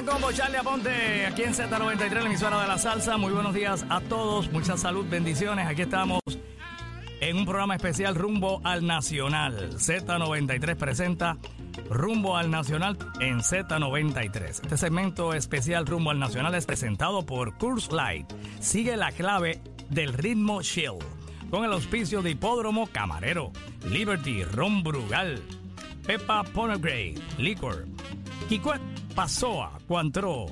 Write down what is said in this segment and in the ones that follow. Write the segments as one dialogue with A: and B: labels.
A: Gran Combo, Charlie Aponte, aquí en Z93, la emisora de la salsa. Muy buenos días a todos, mucha salud, bendiciones. Aquí estamos en un programa especial rumbo al Nacional. Z93 presenta Rumbo al Nacional en Z93. Este segmento especial Rumbo al Nacional es presentado por Curse Light. Sigue la clave del ritmo chill. Con el auspicio de Hipódromo Camarero, Liberty, Ron Brugal, Pepa Ponegray, Liquor, Kikwet Pasoa, Cuantro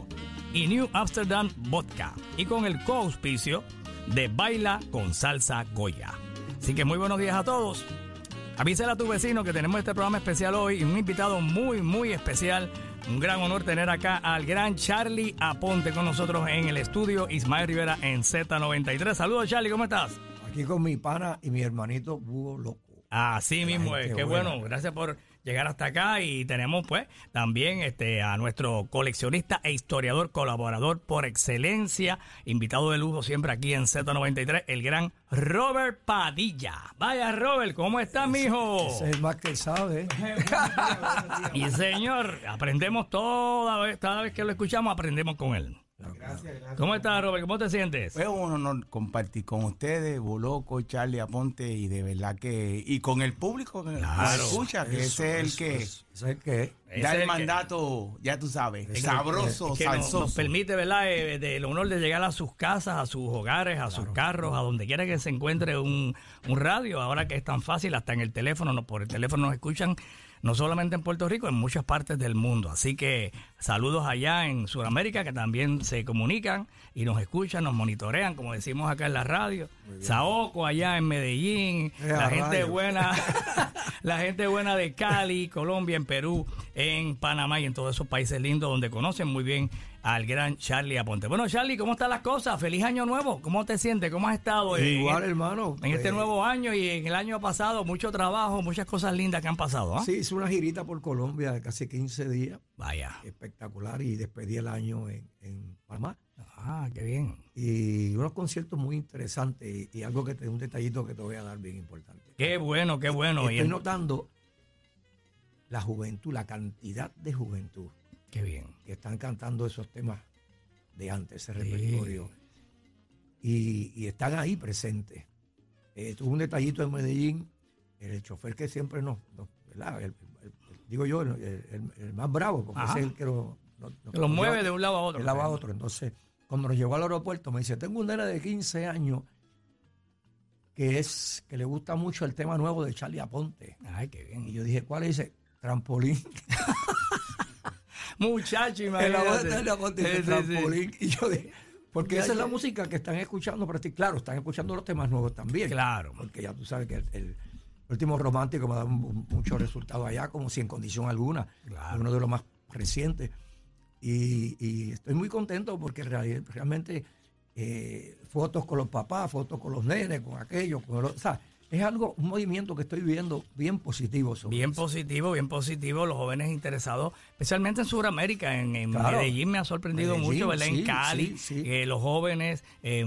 A: y New Amsterdam Vodka. Y con el co-auspicio de Baila con Salsa Goya. Así que muy buenos días a todos. Avísale a tu vecino que tenemos este programa especial hoy y un invitado muy, muy especial. Un gran honor tener acá al gran Charlie Aponte con nosotros en el estudio Ismael Rivera en Z93. Saludos Charlie, ¿cómo estás?
B: Aquí con mi pana y mi hermanito Búho Loco.
A: Así mismo es, qué bueno. Gracias por llegar hasta acá y tenemos pues también este a nuestro coleccionista e historiador, colaborador por excelencia, invitado de lujo siempre aquí en Z93, el gran Robert Padilla. Vaya Robert, ¿cómo estás, mijo?
B: Ese es el más que sabe.
A: y señor, aprendemos toda vez, cada vez que lo escuchamos, aprendemos con él.
C: Gracias, gracias.
A: ¿Cómo estás, Robert? ¿Cómo te sientes?
C: Fue un honor compartir con ustedes, Boloco, Charlie Aponte, y de verdad que. Y con el público que nos
A: Claro.
C: escucha, que
B: Eso,
C: ese es el que
B: eso, ese es el que es.
C: Da
A: es el
C: el
A: que-
C: mandato, ya tú sabes, sabroso,
A: que nos,
C: salsoso.
A: nos permite, ¿verdad?, eh, de- el honor de llegar a sus casas, a sus hogares, a sus carros, a donde quiera que se encuentre un, un radio. Ahora que es tan fácil, hasta en el teléfono, no, por el teléfono nos escuchan, no solamente en Puerto Rico, en muchas partes del mundo. Así que saludos allá en Sudamérica, que también se comunican y nos escuchan, nos monitorean, como decimos acá en la radio. Saoco allá en Medellín,
B: Eh,
A: la gente buena, la gente buena de Cali, Colombia, en Perú, en Panamá y en todos esos países lindos donde conocen muy bien al gran Charlie Aponte. Bueno, Charlie, ¿cómo están las cosas? Feliz año nuevo. ¿Cómo te sientes? ¿Cómo has estado?
B: Igual,
A: en,
B: hermano.
A: en este
B: eh,
A: nuevo año y en el año pasado, mucho trabajo, muchas cosas lindas que han pasado. ¿ah?
B: Sí, hice una girita por Colombia de casi 15 días.
A: Vaya.
B: Espectacular. Y despedí el año en, en Panamá.
A: Ah, qué bien.
B: Y unos conciertos muy interesantes. Y, y algo que te, un detallito que te voy a dar bien importante.
A: Qué bueno, qué bueno. Y
B: Estoy notando la juventud, la cantidad de juventud
A: Qué bien.
B: que están cantando esos temas de antes, ese
A: Sí.
B: repertorio. Y, y están ahí presentes. Eh, tuve un detallito en Medellín, el chofer que siempre nos, nos- ¿verdad? El- el- el- digo yo, el, más bravo, porque
A: Ajá.
B: es el que lo, lo-
A: Que mueve de un lado a otro.
B: de un lado a otro. Entonces, cuando nos llegó al aeropuerto, me dice, tengo un nene de 15 años que es que le gusta mucho el tema nuevo de Charlie Aponte.
A: Ay, qué
B: Y
A: bien.
B: yo dije, ¿cuál es? Dice, trampolín.
A: Muchacho,
B: En la voz
A: imagínate.
B: de trampolín. Y yo dije, porque esa es la música que están escuchando, pero sí, claro, están escuchando los temas nuevos también.
A: Claro.
B: Porque ya tú sabes que el, el último romántico me ha dado mu- muchos resultados allá, como si en condición alguna.
A: Claro.
B: Uno de los más recientes. Y, y estoy muy contento porque real- realmente eh, fotos con los papás, fotos con los nenes, con aquellos, con los, o sea, es algo, un movimiento que estoy viendo bien positivo. sobre
A: Bien
B: eso.
A: positivo, bien positivo. Los jóvenes interesados, especialmente en Sudamérica, en, en
B: Claro.
A: Medellín me ha sorprendido
B: Medellín,
A: mucho, ¿verdad? en Cali,
B: sí, sí.
A: que los jóvenes, eh,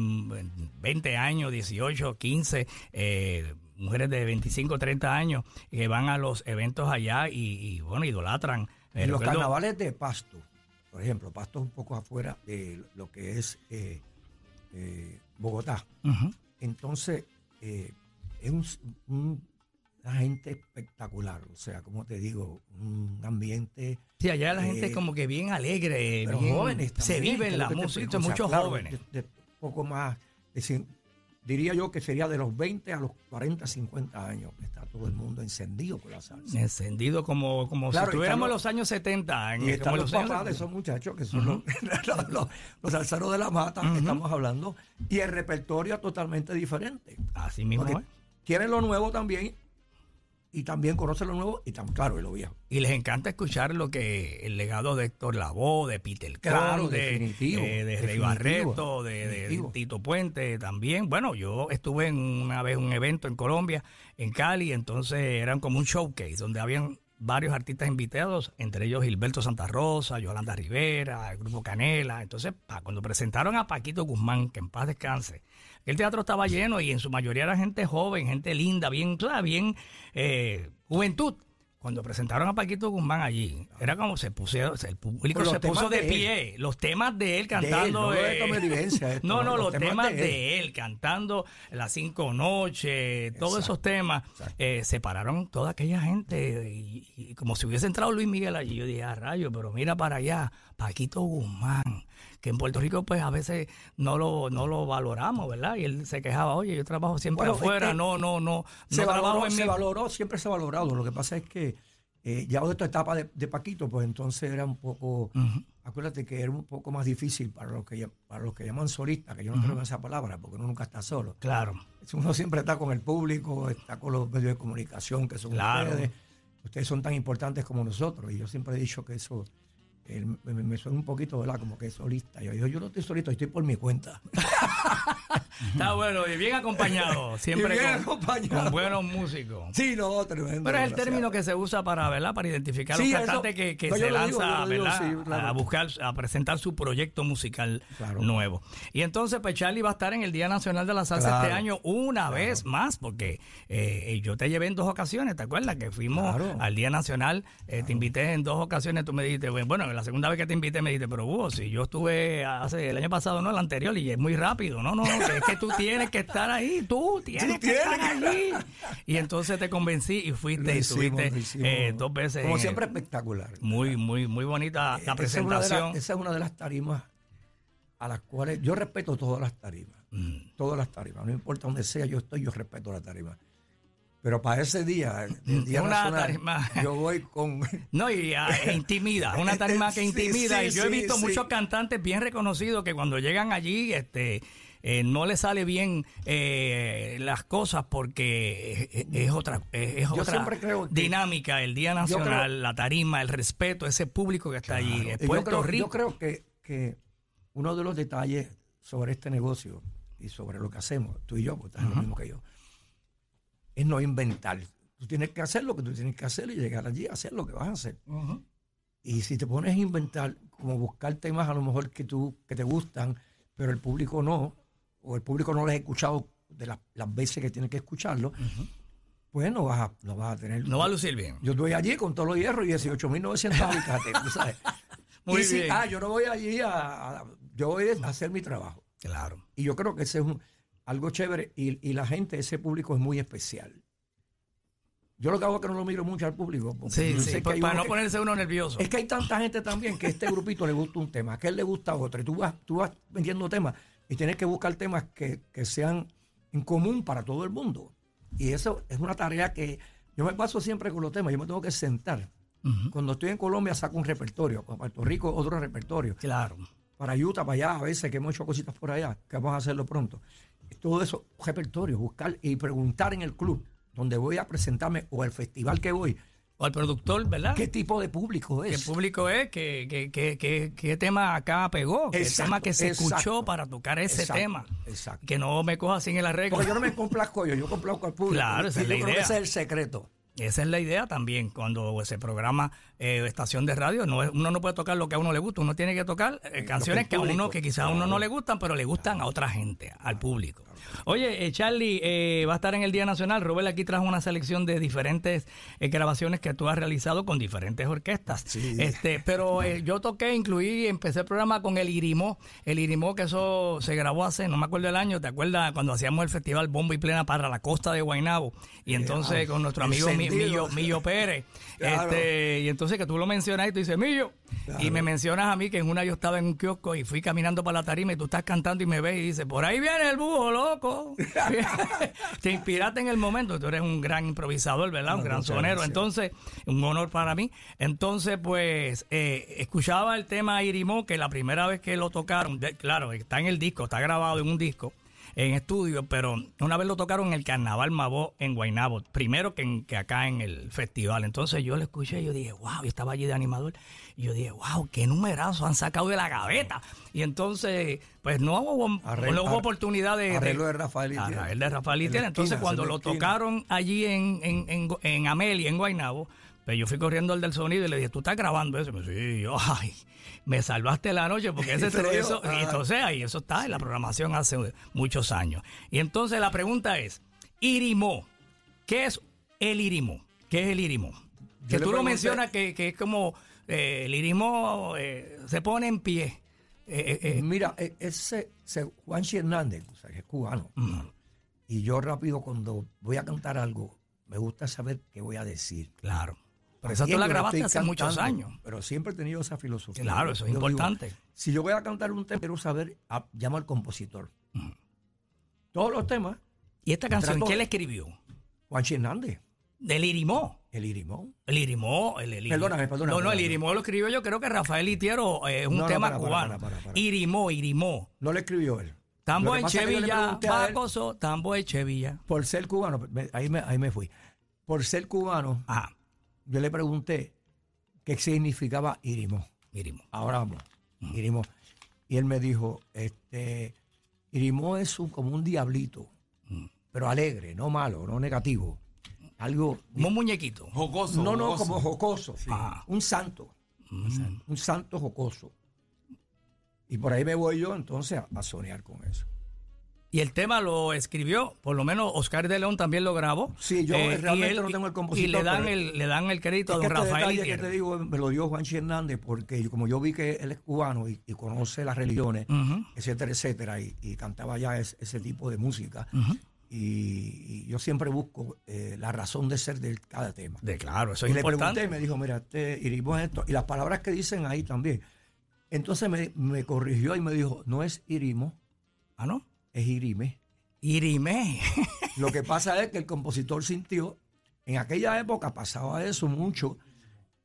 A: 20 años, 18, 15, eh, mujeres de 25, 30 años, que van a los eventos allá y, y, bueno, idolatran. Eh,
B: En los
A: recuerdo-
B: carnavales de Pasto, por ejemplo, Pasto es un poco afuera de lo que es eh, eh, Bogotá. Entonces, eh, es un, un- una gente espectacular, o sea, como te digo, un ambiente...
A: Sí, allá la gente
B: Eh,
A: es como que bien alegre,
B: Pero
A: bien-
B: jóvenes
A: se
B: también,
A: vive
B: que
A: en la música,
B: explico, o sea,
A: muchos
B: claro,
A: jóvenes.
B: De, de poco más, de diría yo que sería de los 20 a los 40, 50 años, está todo el mundo encendido con la salsa.
A: Encendido como, como
B: Claro,
A: si estuviéramos en los años 70. En,
B: Y están
A: como
B: los
A: los años
B: papás de
A: 70.
B: esos muchachos que son los, los, los- de la mata que estamos hablando. Y el repertorio es totalmente diferente.
A: Así mismo
B: Porque. Quieren lo nuevo también y también conocen lo nuevo y tan claro y lo viejo.
A: Y les encanta escuchar lo que el legado de Héctor Lavoe, de Peter
B: Claro, definitivo,
A: eh, de Rey Barreto, de, de. Tito Puente también. Bueno, yo estuve en una vez en un evento en Colombia, en Cali, entonces eran como un showcase donde habían varios artistas invitados, entre ellos Gilberto Santa Rosa, Yolanda Rivera, el grupo Canela. Entonces, cuando presentaron a Paquito Guzmán, que en paz descanse, el teatro estaba lleno y en su mayoría era gente joven, gente linda, bien, bien eh, juventud. Cuando presentaron a Paquito Guzmán allí, era como se pusieron, el público se puso de, pie, los temas de él cantando. no, no, los, temas, de, él. cantando Las Cinco Noches, todos esos temas, eh, separaron toda aquella gente y, como si hubiese entrado Luis Miguel allí. Yo dije, a rayo, pero mira para allá, Paquito Guzmán que en Puerto Rico pues a veces no lo, no lo valoramos, ¿verdad? Y él se quejaba, oye, yo trabajo siempre afuera, no, no, no.
B: Se, valoró, se valoró, siempre se ha valorado. Lo que pasa es que eh, ya de esta etapa de, Paquito, pues entonces era un poco, acuérdate que era un poco más difícil para los que para los que llaman solistas, que yo no creo en esa palabra, porque uno nunca está solo.
A: Claro.
B: Uno siempre está con el público, está con los medios de comunicación que son ustedes. Ustedes son tan importantes como nosotros. Y yo siempre he dicho que eso me, suena un poquito, ¿verdad? Como que es solista. Yo digo, yo no estoy solito, estoy por mi cuenta.
A: Está bueno y bien acompañado. Siempre con, buenos músicos.
B: Sí, no, tremendo.
A: Pero es el término que se usa para, ¿verdad? Para identificar a un cantante que, se lanza, A buscar, a presentar su proyecto musical nuevo. Y entonces, pues Charlie va a estar en el Día Nacional de la Salsa este año una vez más, porque eh, yo te llevé en dos ocasiones, ¿te acuerdas? Que fuimos al Día Nacional, eh, te invité en dos ocasiones, tú me dijiste, bueno, la segunda vez que te invité me dijiste, pero Hugo, si yo estuve hace el año pasado, no el anterior, y es muy rápido, no, no, es que tú tienes que estar ahí, tú tienes que estar allí. Y entonces te convencí y fuiste y estuviste eh, dos veces.
B: Como siempre espectacular.
A: Muy, muy, muy bonita la presentación.
B: Esa es, una de las tarimas a las cuales yo respeto todas las tarimas, mm. todas las tarimas, no importa donde sea yo estoy, yo respeto la tarima. Pero para ese día, el día una tarima. yo voy con...
A: No, y ah, e intimida, una tarima que intimida. y yo he visto muchos cantantes bien reconocidos que cuando llegan allí, este... Eh, no le sale bien eh, las cosas porque es, otra, es, otra dinámica, el Día Nacional, la tarima, el respeto, ese público que está allí. Puerto
B: yo
A: creo,
B: Yo creo que, que uno de los detalles sobre este negocio y sobre lo que hacemos, tú y yo, porque estás lo mismo que yo, es no inventar. Tú tienes que hacer lo que tú tienes que hacer y llegar allí a hacer lo que vas a hacer. Y si te pones a inventar, como buscar temas a lo mejor que, tú, que te gustan, pero el público no, o el público no lo ha escuchado de las veces que tiene que escucharlo, pues no vas, a, no vas a tener...
A: No va a lucir bien.
B: Yo estoy allí con todos los hierros y 18.900 habitantes, sabes. Muy bien. ah, yo no voy allí a, Yo voy a hacer mi trabajo.
A: Claro.
B: Y yo creo que ese es un algo chévere y, la gente, ese público es muy especial. Yo lo que hago es que no lo miro mucho al público.
A: Sí, sí, para no ponerse uno nervioso.
B: Es que hay tanta gente también que a este grupito le gusta un tema, que a él le gusta otro. Y tú vas, tú vas vendiendo temas y tienes que buscar temas que, sean en común para todo el mundo. Y eso es una tarea que yo me paso siempre con los temas. Yo me tengo que sentar. Cuando estoy en Colombia saco un repertorio. Con Puerto Rico otro repertorio.
A: Claro.
B: Para Utah, para allá, a veces que hemos hecho cositas por allá, que vamos a hacerlo pronto todo eso, repertorio, buscar y preguntar en el club donde voy a presentarme o el festival que voy.
A: O al productor, ¿verdad?
B: ¿Qué tipo de público es?
A: ¿Qué público es? ¿Qué, qué, tema acá pegó? ¿Qué tema que se escuchó para tocar ese tema? Exacto. Que no me coja sin el arreglo.
B: Porque yo no me complazco yo, yo complazco al público.
A: Claro, esa es la idea.
B: ese es el secreto.
A: Esa es la idea también, cuando se programa eh, estación de radio, no, uno no puede tocar lo que a uno le gusta, uno tiene que tocar eh, canciones que, a uno, que quizás a uno no le gustan, pero le gustan a otra gente, al público. Oye, eh, Charlie, eh, va a estar en el Día Nacional. Robert aquí trajo una selección de diferentes eh, grabaciones que tú has realizado con diferentes orquestas. Este, pero yo toqué, incluí, empecé el programa con el Irimó. El Irimó, que eso se grabó hace, no me acuerdo el año, ¿te acuerdas? Cuando hacíamos el festival Bombo y Plena para la costa de Guaynabo. Y entonces con nuestro amigo Millo, Millo, Pérez. Este, y entonces que tú lo mencionas y tú dices, Millo. Y me mencionas a mí que en una yo estaba en un kiosco y fui caminando para la tarima y tú estás cantando y me ves y dices, por ahí viene el búho, loco. Te inspiraste en el momento, tú eres un gran improvisador, ¿verdad? un gran sonero. Entonces, un honor para mí. Entonces, pues, eh, escuchaba el tema Irimó, que la primera vez que lo tocaron, claro, está en el disco, está grabado en un disco en estudio, pero una vez lo tocaron en el Carnaval Mabó en Guaynabo, primero que, que acá en el festival. Entonces yo lo escuché y yo dije, wow, yo estaba allí de animador. Y yo dije, wow, qué numerazo han sacado de la gaveta. Y entonces, pues no hubo, no oportunidad de...
B: Arreglo de Rafael
A: Arreglo de Rafael Entonces cuando lo tocaron allí en, en, en, en Amelia, en Guaynabo, pues yo fui corriendo al del sonido y le dije, ¿tú estás grabando eso? Y me dice, sí, yo, ay, me salvaste la noche porque ese eso, y entonces ahí eso está en la programación hace muchos años. Y entonces la pregunta es, Irimó, ¿qué es el Irimó? ¿Qué es el Irimó? Que tú lo mencionas que, que es como eh, el irismo eh, se pone en pie. Eh,
B: Mira, e- ese, ese Juanchi Hernández, o sea, que es cubano, y yo rápido cuando voy a cantar algo, me gusta saber qué voy a decir.
A: claro. Pero esa tú la grabaste hace muchos años.
B: Pero siempre he tenido esa filosofía.
A: Claro, eso es
B: Yo digo,
A: importante.
B: si yo voy a cantar un tema, quiero saber, ah, llamo al compositor. Todos los temas,
A: ¿Y esta canción quién la escribió?
B: Juanchi Hernández,
A: Del irimó.
B: el Irimón.
A: El irimó, el, el
B: Perdóname, perdóname,
A: No, no, el irimó lo escribió yo, creo que Rafael Itiero eh, es un
B: No, no,
A: tema
B: para,
A: cubano.
B: para, para.
A: Irimó, irimó.
B: No le escribió él.
A: Tambo
B: Lo que
A: en
B: pasa es que yo le
A: Chevilla,
B: pregunté a él,
A: Bacoso, Tambo en Chevilla.
B: Por ser cubano, ahí, me, ahí me fui. Por ser cubano,
A: Ajá,
B: yo le pregunté qué significaba Irimó.
A: irimó.
B: Ahora vamos, Irimó. Y él me dijo, este, Irimó es un, como un diablito, pero alegre, no malo, no negativo. Algo,
A: Como un muñequito.
C: Jocoso.
B: no, no,
C: jocoso.
B: como jocoso.
A: Ajá.
B: Un santo, un santo jocoso. Y por ahí me voy yo entonces a, a soñar con eso.
A: Y el tema lo escribió, por lo menos Oscar de León también lo grabó.
B: Sí, yo
A: y
B: realmente no tengo el compositor,
A: Y le dan, el, le dan el crédito a don
B: este
A: Rafael
B: que te digo me lo dio Juanchi Hernández porque como yo vi que él es cubano y, y conoce las religiones, etcétera, etcétera, y, y cantaba ya es- ese tipo de música, y, y yo siempre busco eh, la razón de ser de cada tema.
A: De claro, eso
B: y
A: es
B: le
A: importante.
B: pregunté y me dijo, mira, este Irimó es esto, y las palabras que dicen ahí también. Entonces me, me corrigió y me dijo, no es Irimo,
A: Ah, ¿no?
B: Es Irime.
A: Irimé.
B: Lo que pasa es que el compositor sintió, en aquella época pasaba eso mucho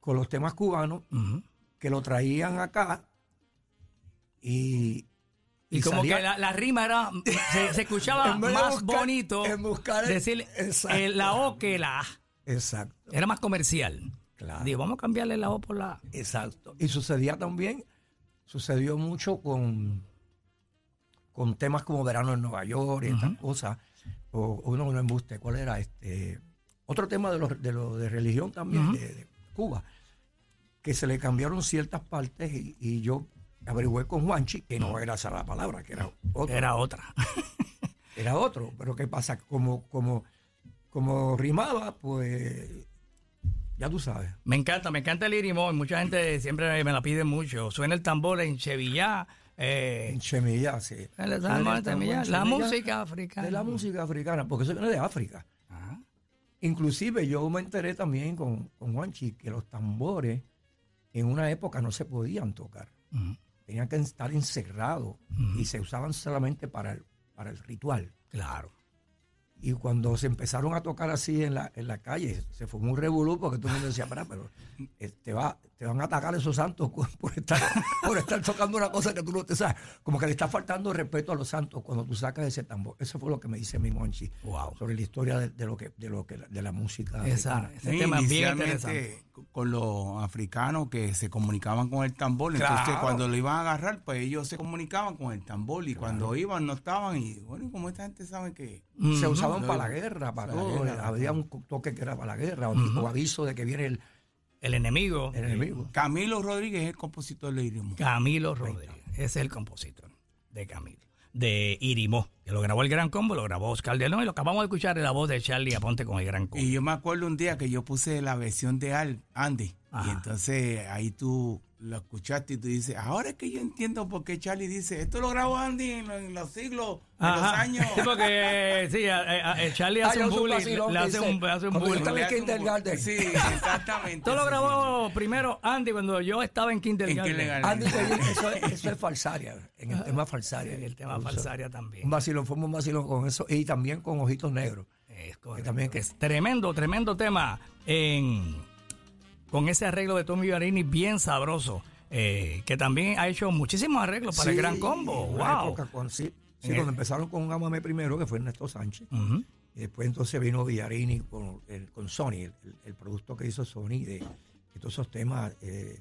B: con los temas cubanos, que lo traían acá y,
A: Y como
B: salía-
A: que la, la rima era, se, se escuchaba más
B: buscar-
A: bonito
B: buscar
A: decir eh, la O que la A.
B: Exacto,
A: Era más comercial.
B: Claro.
A: Digo, vamos a cambiarle la O por la A.
B: exacto. Y sucedía también, sucedió mucho con, con temas como Verano en Nueva York y estas cosas. O, uno no embuste, ¿cuál era? este Otro tema de, los de, los de religión también, de, de Cuba, que se le cambiaron ciertas partes y, y yo averigüé con Juanchi que no era esa la palabra, que era otra.
A: Era otra.
B: era otro. Pero ¿qué pasa? Como, como, como rimaba, pues ya tú sabes.
A: Me encanta, me encanta el irimó. y Mucha gente siempre me la pide mucho. Suena el tambor en Chevillá. Eh,
B: En Chemillá, sí.
A: La música africana.
B: De la música africana, porque eso viene de África.
A: Ajá.
B: Inclusive yo me enteré también con, con Juanchi que los tambores en una época no se podían tocar.
A: Ujú.
B: Tenían que estar encerrados y se usaban solamente para el, para el ritual.
A: Claro.
B: Y cuando se empezaron a tocar así en la, en la calle, se formó un revolú porque todo el mundo decía, "Pará, pero eh, te, va, te van a atacar esos santos por estar, por estar tocando una cosa que tú no te sabes. Como que le está faltando respeto a los santos cuando tú sacas ese tambor. Eso fue lo que me dice mi Monchi
A: Wow.
B: sobre la historia de, de lo que de lo que de la música.
A: Esa, ese
C: Sí,
A: tema es bien
C: inicialmente
A: interesante.
C: con los africanos que se comunicaban con el tambor. Entonces,
B: Claro.
C: cuando lo iban a agarrar, pues ellos se comunicaban con el tambor. Y cuando iban, no estaban. Y bueno, como esta gente sabe que.
B: Se usaban para la guerra, para
C: la
B: todo.
C: guerra.
B: Había un toque que era para la guerra, o aviso de que viene el,
A: El enemigo.
B: el enemigo.
C: Camilo Rodríguez es el compositor de Irimó.
A: Camilo Rodríguez. Ese es el compositor de Camilo. De Irimó, que lo grabó el Gran Combo, lo grabó Oscar de León y lo acabamos de escuchar en la voz de Charlie Aponte con el Gran Combo.
C: Y yo me acuerdo un día que yo puse la versión de Al, Andy.
A: Ajá.
C: Y entonces ahí tú lo escuchaste y tú dices, ahora es que yo entiendo por qué Charlie dice, esto lo grabó Andy en, los- en los siglos, en los años.
A: Sí, porque sí, a- a- a- Charlie hace un bullying. Le
B: que
A: hace un, hace un
B: yo
A: bullying.
B: en kindergarten.
C: Sí, exactamente.
A: Esto lo
C: Sí,
A: grabó primero Andy cuando yo estaba en
C: En
A: kindergarten.
C: kindergarten.
B: Andy, eso, es, eso es falsaria, en el tema falsaria.
A: Sí, el tema falsaria también.
B: Un vacilón, fuimos un vacilón con eso y también con Ojitos Negros.
A: Es, correcto.
B: también que-
A: Es tremendo, tremendo tema en, con ese arreglo de Tommy Barini bien sabroso, eh, que también ha hecho muchísimos arreglos para el Gran Combo. ¡Wow!
B: con- sí, sí,
A: En
B: cuando
A: el-
B: empezaron con Amame primero, que fue Ernesto Sánchez, y después entonces vino Villarini con, el- con Sony, el, producto que hizo Sony de, de todos esos temas eh,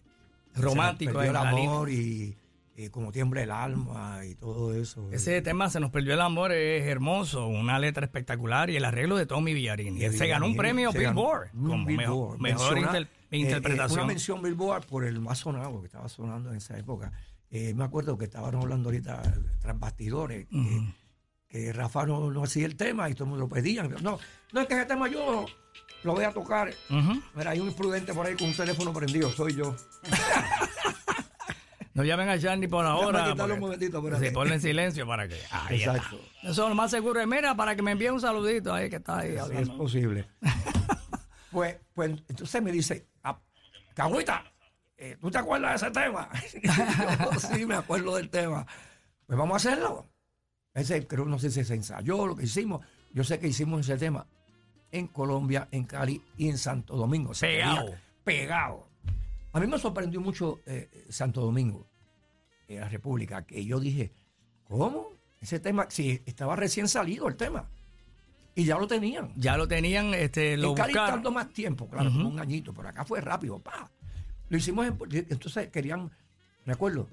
A: Románticos
B: el amor y, y como tiembla el alma y todo eso.
A: Ese tema, Se nos perdió el amor, es hermoso, una letra espectacular y el arreglo de Tommy Villarini. Se ganó un premio
B: se ganó
A: Billboard como
B: Billboard.
A: mejor, mejor
B: Menciona-
A: inter-
B: eh, eh,
A: interpretación.
B: una mención Billboard por el más sonado que estaba sonando en esa época. Eh, me acuerdo que estaban hablando ahorita tras bastidores, que, Rafa no, no hacía el tema y todo el mundo lo pedían. No, no es que ese tema yo lo voy a tocar. Mira, hay un imprudente por ahí con un teléfono prendido, soy yo.
A: No llamen a Charlie por ahora.
B: quitarlo un
A: porque-
B: momentito,
A: en silencio para que. Ahí está.
B: Exacto.
A: Eso lo más seguro es, mira, para que me envíe un saludito ahí que está ahí.
B: Sí, es posible. pues, pues entonces me dice, "Ah, Cagüita, eh, ¿tú te acuerdas de ese tema? Yo, sí, me acuerdo del tema. Pues vamos a hacerlo. Ese, creo, no sé si se ensayó, lo que hicimos. Yo sé que hicimos ese tema en Colombia, en Cali y en Santo Domingo. Se
A: Pegado.
B: Pegado. A mí me sorprendió mucho eh, Santo Domingo, la República, que yo dije, ¿cómo? Ese tema, sí, estaba recién salido el tema. Y ya lo tenían.
A: Ya lo tenían, este, lo buscaron.
B: tardó más tiempo, claro, como un añito, pero acá fue rápido, pa. Lo hicimos en, entonces querían, me acuerdo,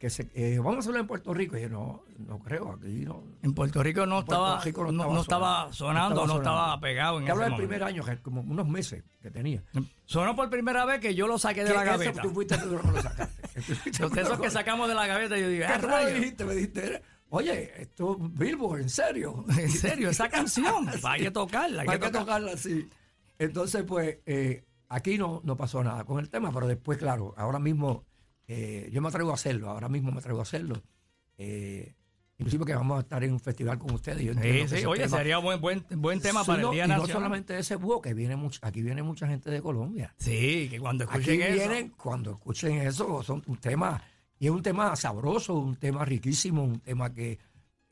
B: que se, eh, vamos a hacerlo en Puerto Rico. Y yo, no, no creo, aquí no.
A: En Puerto Rico no
B: Puerto
A: estaba,
B: Rico
A: no, no estaba sonando, no estaba pegado en
B: Te hablo del primer año, que como unos meses que tenía.
A: Sonó por primera vez que yo lo saqué de la gaveta.
B: Tú fuiste que lo sacaste. Tú
A: esos que sacamos de la gaveta, yo digo,
B: ¿Qué
A: ah,
B: tú me dijiste? Me dijiste, oye, esto es Billboard, en serio.
A: En serio, esa canción, hay que tocarla, hay
B: Hay
A: que tocarla.
B: tocarla así. Entonces, pues, eh, aquí no, no pasó nada con el tema, pero después, claro, ahora mismo eh, yo me atrevo a hacerlo, ahora mismo me atrevo a hacerlo. Eh, inclusive que vamos a estar en un festival con ustedes. Yo
A: Sí, sí, oye,
B: tema-
A: sería buen, buen, buen tema para
B: no,
A: el Día
B: y no
A: Nacional.
B: solamente ese búho, que viene mucho, aquí viene mucha gente de Colombia.
A: Sí, que cuando
B: Aquí
A: escuchen eso.
B: vienen, cuando escuchen eso, son un tema, y es un tema sabroso, un tema riquísimo, un tema que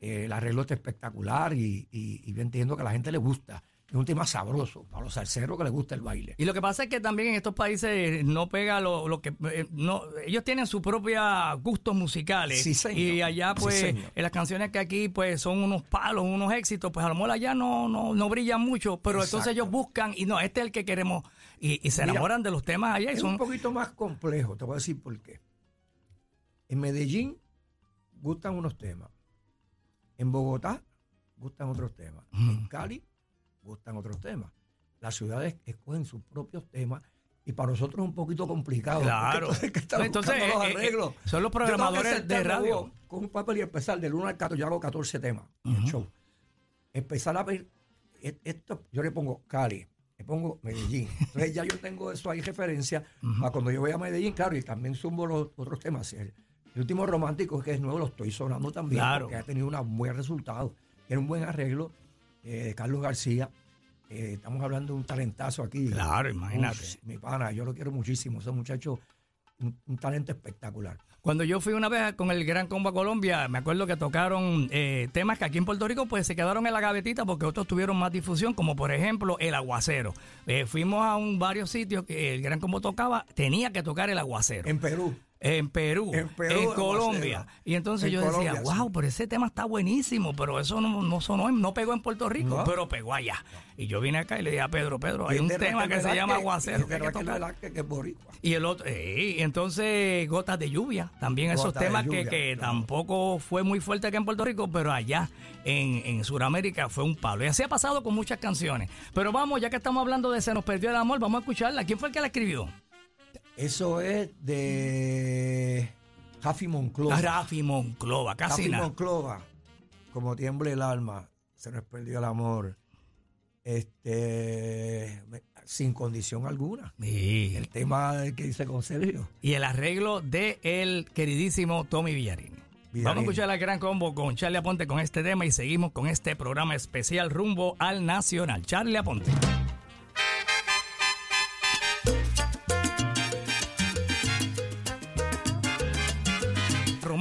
B: eh, el arreglo está espectacular y, y- y yo entiendo que a la gente le gusta. Es un tema sabroso, para los salseros que les gusta el baile.
A: Y lo que pasa es que también en estos países no pega lo, lo que eh, no ellos tienen sus propios gustos musicales
B: Sí, señor.
A: y allá pues en las canciones que aquí pues son unos palos, unos éxitos, pues a lo mejor allá no no, no brillan mucho, pero entonces ellos buscan y no, este es el que queremos y, y se
B: Mira,
A: enamoran de los temas allá y
B: Es
A: son
B: un poquito más complejo, te voy a decir por qué. En Medellín gustan unos temas. En Bogotá gustan otros temas. En Cali gustan otros temas. Las ciudades escogen sus propios temas y para nosotros es un poquito complicado.
A: Claro.
B: Entonces, que estamos
A: Entonces,
B: buscando los
A: eh, eh,
B: arreglos.
A: son los programadores de radio.
B: Con un papel y empezar del 1 al 14. Yo hago 14 temas en el show. Empezar a ver. e- Esto, yo le pongo Cali, le pongo Medellín. Entonces ya yo tengo eso ahí referencia a cuando yo voy a Medellín, claro, y también sumo los otros temas. El, el último romántico, que es nuevo, lo estoy sonando también,
A: Claro.
B: porque ha tenido un buen resultado. Era un buen arreglo eh, de Carlos García. Eh, estamos hablando de un talentazo aquí.
A: Claro, imagínate.
B: Uf, mi pana, yo lo quiero muchísimo. Ese muchacho, un, un talento espectacular.
A: Cuando yo fui una vez con el Gran Combo a Colombia, me acuerdo que tocaron eh, temas que aquí en Puerto Rico pues se quedaron en la gavetita porque otros tuvieron más difusión, como por ejemplo El Aguacero. Eh, fuimos a un varios sitios que el Gran Combo tocaba, tenía que tocar El Aguacero.
B: En Perú.
A: En Perú,
B: En Perú,
A: Colombia. Y entonces
B: En
A: yo decía, wow,
B: sí.
A: pero ese tema está buenísimo, pero eso no, no sonó, no pegó en Puerto Rico,
B: No.
A: pero pegó allá. Y yo vine acá y le dije a Pedro, Pedro, hay un tema que se llama Aguacero. que que
B: que.
A: Y el otro, eh, y entonces Gotas de Lluvia, también esos
B: Gotas
A: temas que,
B: Lluvia,
A: que
B: claro.
A: tampoco fue muy fuerte acá en Puerto Rico, pero allá en, en Sudamérica fue un palo. Y así ha pasado con muchas canciones. Pero vamos, ya que estamos hablando de Se nos perdió el amor, vamos a escucharla. ¿Quién fue el que la escribió?
B: Eso es de Jafi Monclova.
A: Rafi Monclova, casi nada.
B: Monclova. Como tiemble el alma, se nos perdió el amor. Este, sin condición alguna.
A: Sí.
B: El tema que dice con Sergio.
A: Y el arreglo de el queridísimo Tommy. Villarini. Vamos a escuchar la gran combo con Charlie Aponte con este tema y seguimos con este programa especial rumbo al Nacional. Charlie Aponte.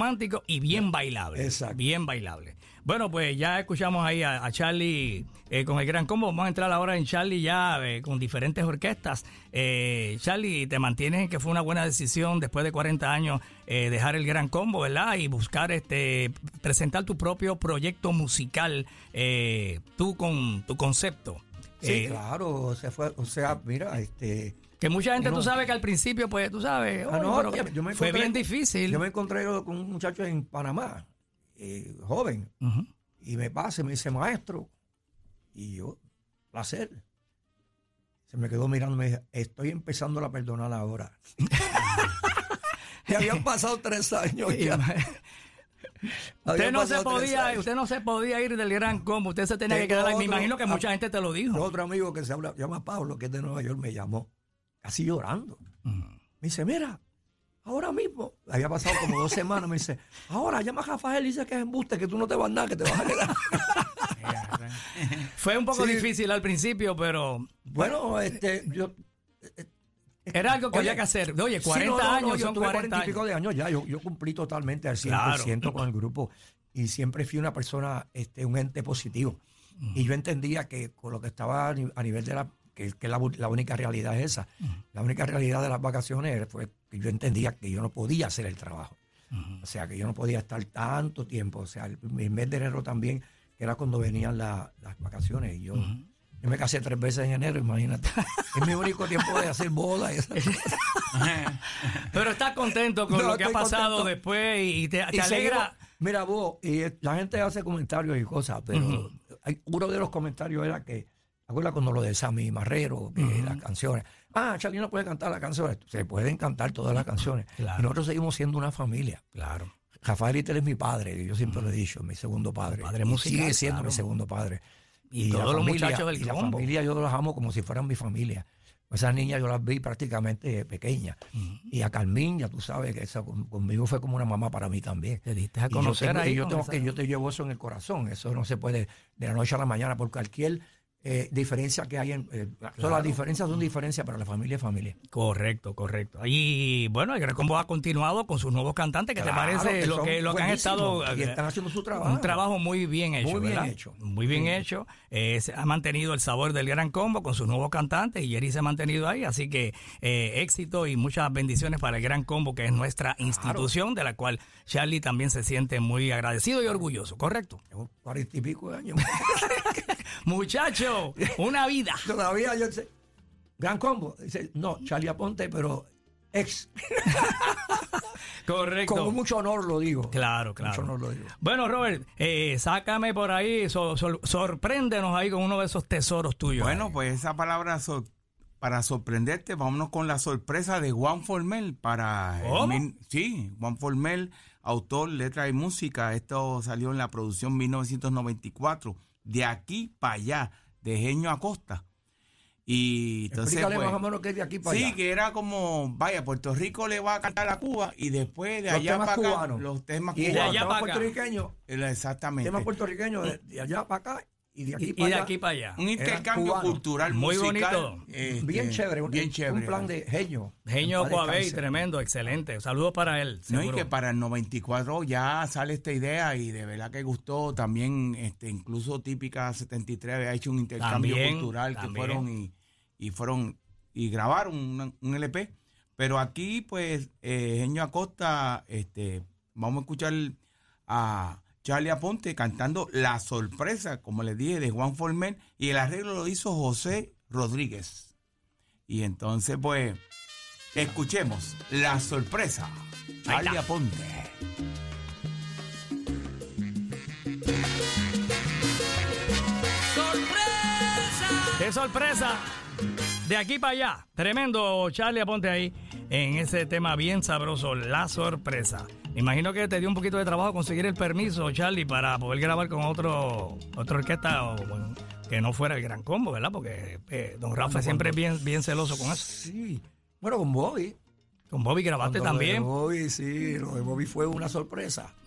A: Romántico y bien bailable.
B: Exacto.
A: Bien bailable. Bueno, pues ya escuchamos ahí a, a Charlie eh, con el gran combo. Vamos a entrar ahora en Charlie ya eh, con diferentes orquestas. Eh, Charlie, te mantienes en que fue una buena decisión después de 40 años eh, dejar el gran combo, ¿verdad? Y buscar, este, presentar tu propio proyecto musical, eh, tú con tu concepto.
B: Sí, claro. Se fue, o sea, mira, este.
A: Que mucha gente,
B: No.
A: tú sabes que al principio, pues, tú sabes,
B: ah,
A: oh,
B: no,
A: pero
B: oye, yo me
A: fue bien difícil.
B: Yo me encontré con un muchacho en Panamá, eh, joven, y me pasa y me dice, maestro, y yo, placer. Se me quedó mirando y me dice, estoy empezando a perdonar ahora. y habían pasado tres años ya.
A: Usted no, se podía, usted no se podía ir del gran combo, usted se tenía que quedar ahí. Me
B: otro-
A: imagino que mucha gente te lo dijo.
B: Otro amigo que se habla, llama Pablo, que es de Nueva York, me llamó, casi llorando. Me dice, mira, ahora mismo, había pasado como dos semanas, me dice, ahora llama a Rafael y dice que es embuste, que tú no te vas a nada, que te vas a quedar.
A: Fue un poco
B: Sí.
A: difícil al principio, pero
B: bueno, este, yo...
A: era algo que
B: Oye,
A: había que hacer. Oye,
B: sí,
A: 40
B: no, no, no,
A: años
B: yo
A: son
B: tuve
A: 40
B: y pico
A: años.
B: de años ya, yo, yo cumplí totalmente al 100% con el grupo y siempre fui una persona, este, un ente positivo. Y yo entendía que con lo que estaba a nivel de la, que, que la, la única realidad es esa. La única realidad de las vacaciones fue que yo entendía que yo no podía hacer el trabajo. O sea, que yo no podía estar tanto tiempo. O sea, el, el mes de enero también, que era cuando venían la- las vacaciones. Y yo, yo me casé tres veces en enero, imagínate. es mi único tiempo de hacer bodas. y esas cosas.
A: Pero estás contento con
B: No,
A: lo que ha pasado
B: contento.
A: después y te, te
B: Y
A: alegra.
B: seguimos- mira, vos, y la gente hace comentarios y cosas, pero uno de los comentarios era que, ¿acuerdas cuando lo de Sammy Marrero, que las canciones? Ah, Charlie no puede cantar las canciones. Se pueden cantar todas las canciones.
A: Claro.
B: Y nosotros seguimos siendo una familia.
A: Claro.
B: Rafael Itel es mi padre, yo siempre lo he dicho, mi segundo padre.
A: Padre musical,
B: Sigue siendo
A: claro.
B: mi segundo padre.
A: Y todos los muchachos del
B: y la familia yo los amo como si fueran mi familia. Esas niñas yo las vi prácticamente pequeñas. Y a Carmín, ya tú sabes que esa con- conmigo fue como una mamá para mí también.
A: Te diste a
B: Y yo
A: conocer
B: tengo-
A: ahí
B: yo, tengo que, yo te llevo eso en el corazón. Eso no se puede de la noche a la mañana por cualquier eh, diferencia que hay. En, eh, so, las diferencias son diferencias, pero la familia es familia.
A: Correcto, correcto. Y bueno, el Gran Combo ha continuado con sus nuevos cantantes. ¿Qué te
B: Claro,
A: parece
B: que
A: lo que, lo que han estado...
B: y
A: eh,
B: están haciendo su trabajo.
A: Un trabajo muy bien hecho.
B: Muy bien
A: ¿verdad?
B: hecho.
A: Muy bien
B: Sí.
A: hecho. Eh, se ha mantenido el sabor del Gran Combo con sus nuevos cantantes y Jerry se ha mantenido ahí. Así que eh, éxito y muchas bendiciones para el Gran Combo, que es nuestra institución, de la cual Charlie también se siente muy agradecido y orgulloso. ¿Correcto?
B: Cuarenta y pico de años.
A: Muchacho, una vida.
B: Todavía yo sé. Gran combo. Dice, no, Charlie Aponte, pero ex.
A: Correcto.
B: Con mucho honor lo digo.
A: Claro,
B: Con Mucho
A: claro.
B: honor lo digo.
A: Bueno, Robert, eh, sácame por ahí, so- so- sorpréndenos ahí con uno de esos tesoros tuyos.
C: Bueno, pues esa palabra para sorprenderte, vámonos con la sorpresa de Juan Formel para...
A: ¿Cómo?
C: sí, Juan Formel, autor, letra y música. Esto salió en la producción 1994, de aquí para allá, de Genio Acosta. Y entonces,
B: Explícale
C: pues,
B: más o menos qué es de aquí para
C: sí,
B: allá.
C: que era como, vaya, Puerto Rico le va a cantar a Cuba y después de
B: Los
C: allá para acá,
B: cubanos.
C: los temas
B: Y de
C: cubanos.
A: allá
B: allá
A: para acá.
B: puertorriqueños,
C: Exactamente.
B: temas puertorriqueños de, de allá para acá y de aquí
A: y, y
B: para
A: de
B: allá.
A: aquí para allá.
C: Un intercambio
B: cubano.
C: cultural
A: Muy
C: musical,
A: bonito.
C: este,
B: bien chévere, un,
C: bien chévere.
B: un plan de genio.
A: Genio Coabey, tremendo, excelente. Saludos para él.
C: No, y que para el 94 ya sale esta idea y de verdad que gustó también, este, incluso Típica 73 había hecho un intercambio
A: También,
C: cultural
A: también.
C: que fueron y, y fueron y grabaron un LP. Pero aquí, pues, eh, Genio Acosta, este, vamos a escuchar a Charlie Aponte cantando La Sorpresa, como les dije, de Juan Formel, y el arreglo lo hizo José Rodríguez. Y entonces, pues, escuchemos La Sorpresa, Charlie. Aponte.
A: ¡Qué sorpresa! De aquí para allá. Tremendo, Charlie, aponte ahí en ese tema bien sabroso, la sorpresa. Me imagino que te dio un poquito de trabajo conseguir el permiso, Charlie, para poder grabar con otro, otra orquesta o, bueno, que no fuera el gran combo, ¿verdad? Porque eh, don Rafa siempre es bien, bien celoso con eso.
B: Sí. Bueno, con Bobby.
A: Con Bobby grabaste
B: Cuando lo de
A: también.
B: Bobby, sí, lo de Bobby fue una sorpresa.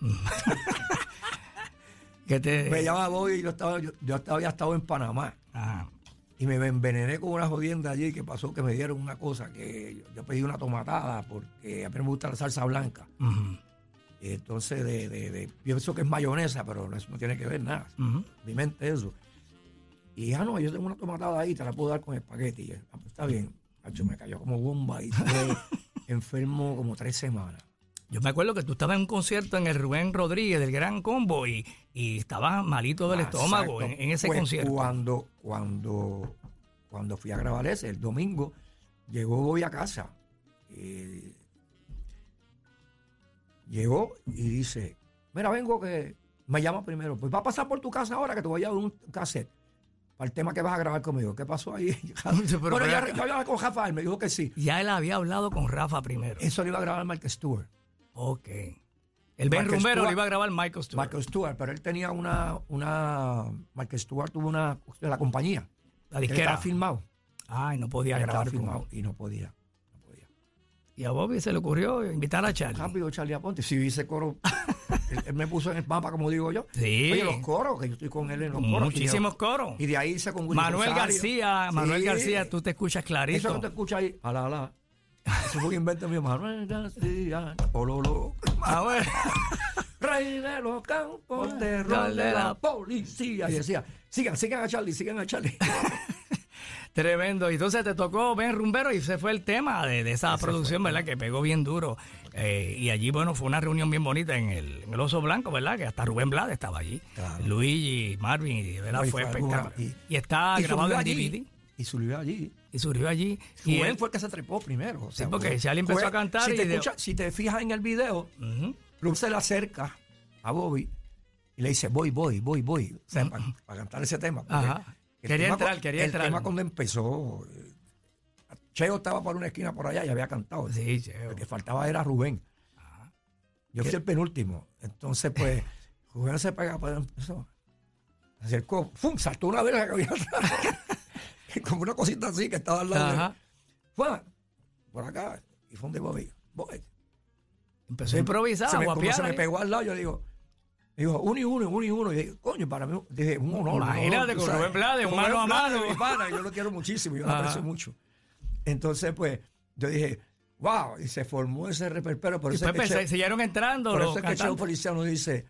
A: Que te...
B: Me llama Bobby y yo, estaba, yo, yo estaba- había estado en Panamá.
A: Ajá.
B: Y me envenené con una jodienda allí que pasó que me dieron una cosa que yo, yo pedí una tomatada porque a mí me gusta la salsa blanca. Y entonces de, de, de- pienso que es mayonesa, pero no, eso no tiene que ver nada. Mi mente eso. Y ah, no, yo tengo una tomatada ahí, te la puedo dar con espagueti. Y "Ah, pues está bien. Hacho, me cayó como bomba y estuve enfermo como tres semanas.
A: Yo me acuerdo que tú estabas en un concierto en el Rubén Rodríguez del Gran Combo y, y estabas malito del estómago en, ese
B: Pues
A: concierto.
B: Cuando, cuando, cuando fui a grabar ese, el domingo, llegó Bobby a casa. y llegó y dice, mira, vengo que me llama primero. Pues va a pasar por tu casa ahora que te voy a dar un cassette para el tema que vas a grabar conmigo. ¿Qué pasó ahí?
A: Pero,
B: bueno, ya, yo hablaba con Rafael, me dijo que sí.
A: Ya él había hablado con Rafa primero.
B: Eso lo iba a grabar Mark Stewart.
A: Ok. El Ben
B: Michael
A: Rumbero lo iba a grabar Michael Stewart.
B: Michael Stewart, pero él tenía una, una, Michael Stewart tuvo una, de la compañía.
A: la
B: Él
A: disquera.
B: estaba filmado.
A: Ay, no podía grabar.
B: filmado y. No podía.
A: Y a Bobby se le ocurrió invitar a Charlie.
B: Rápido, Charlie Aponte. Si hice coro, él, él me puso en el mapa, como digo yo.
A: Sí.
B: Oye, los coros, que yo estoy con él en los coros.
A: Muchísimos
B: Y
A: coros.
B: y de ahí hice con
A: Manuel. García, Manuel. García, tú te escuchas
B: Eso
A: clarito.
B: que te escucha ahí, ala, ala. Eso fue un invento mío. Manuel García, ololo.
A: A ver.
B: Rey de los campos, terror de la policía. Y decía, sigan, sigan a Charlie, sigan a Charlie.
A: Tremendo. Y entonces te tocó Ben Rumbero y ese fue el tema de, de esa producción, ¿verdad? Que pegó bien duro. Eh, y allí, bueno, fue una reunión bien bonita en el, en el Oso Blanco, ¿verdad? Que hasta Rubén Blades estaba allí.
B: Claro.
A: Luigi, Marvin, y verdad fue espectacular.
B: una-
A: Y, está
B: y
A: grabado en
B: allí,
A: DVD.
B: Y subió allí.
A: Y surgió allí. Y
B: Rubén
A: él-
B: fue el que se trepó primero. o sea,
A: porque
B: fue-
A: Charlie empezó a cantar
B: Si
A: y
B: te,
A: de-
B: escucha- si te fijas en el video,
A: Ujú.
B: Rubén se le acerca a Bobby y le dice, voy, voy, voy, voy. O sea, para, cantar ese tema. porque
A: Ajá.
B: El
A: Quería
B: tema
A: entrar, quería
B: el
A: entrar.
B: tema cuando empezó, Cheo estaba por una esquina por allá y había cantado.
A: Sí, Cheo.
B: El que faltaba era Rubén. Yo fui el penúltimo. Entonces, pues, Rubén se pega, pues empezó. Se acercó, ¡fum! Saltó una verga que había atrás. Como una cosita así que estaba al lado.
A: Ajá.
B: Fue por acá y fue donde Bobby.
A: Empezó a improvisar,
B: se me, se me pegó al lado, yo digo, digo, uno y uno, uno y uno. Y dije, coño, para mí, dije, un honor.
A: Imagínate, con. Rubén Blades, un mano a mano.
B: mi pana, yo lo quiero muchísimo, yo lo aprecio mucho. Entonces, pues, yo dije, wow, y se formó ese reperpero. Por
A: Y
B: eso es
A: después
B: que
A: se siguieron entrando
B: por
A: los
B: eso es que
A: cantantes.
B: Feliciano dice,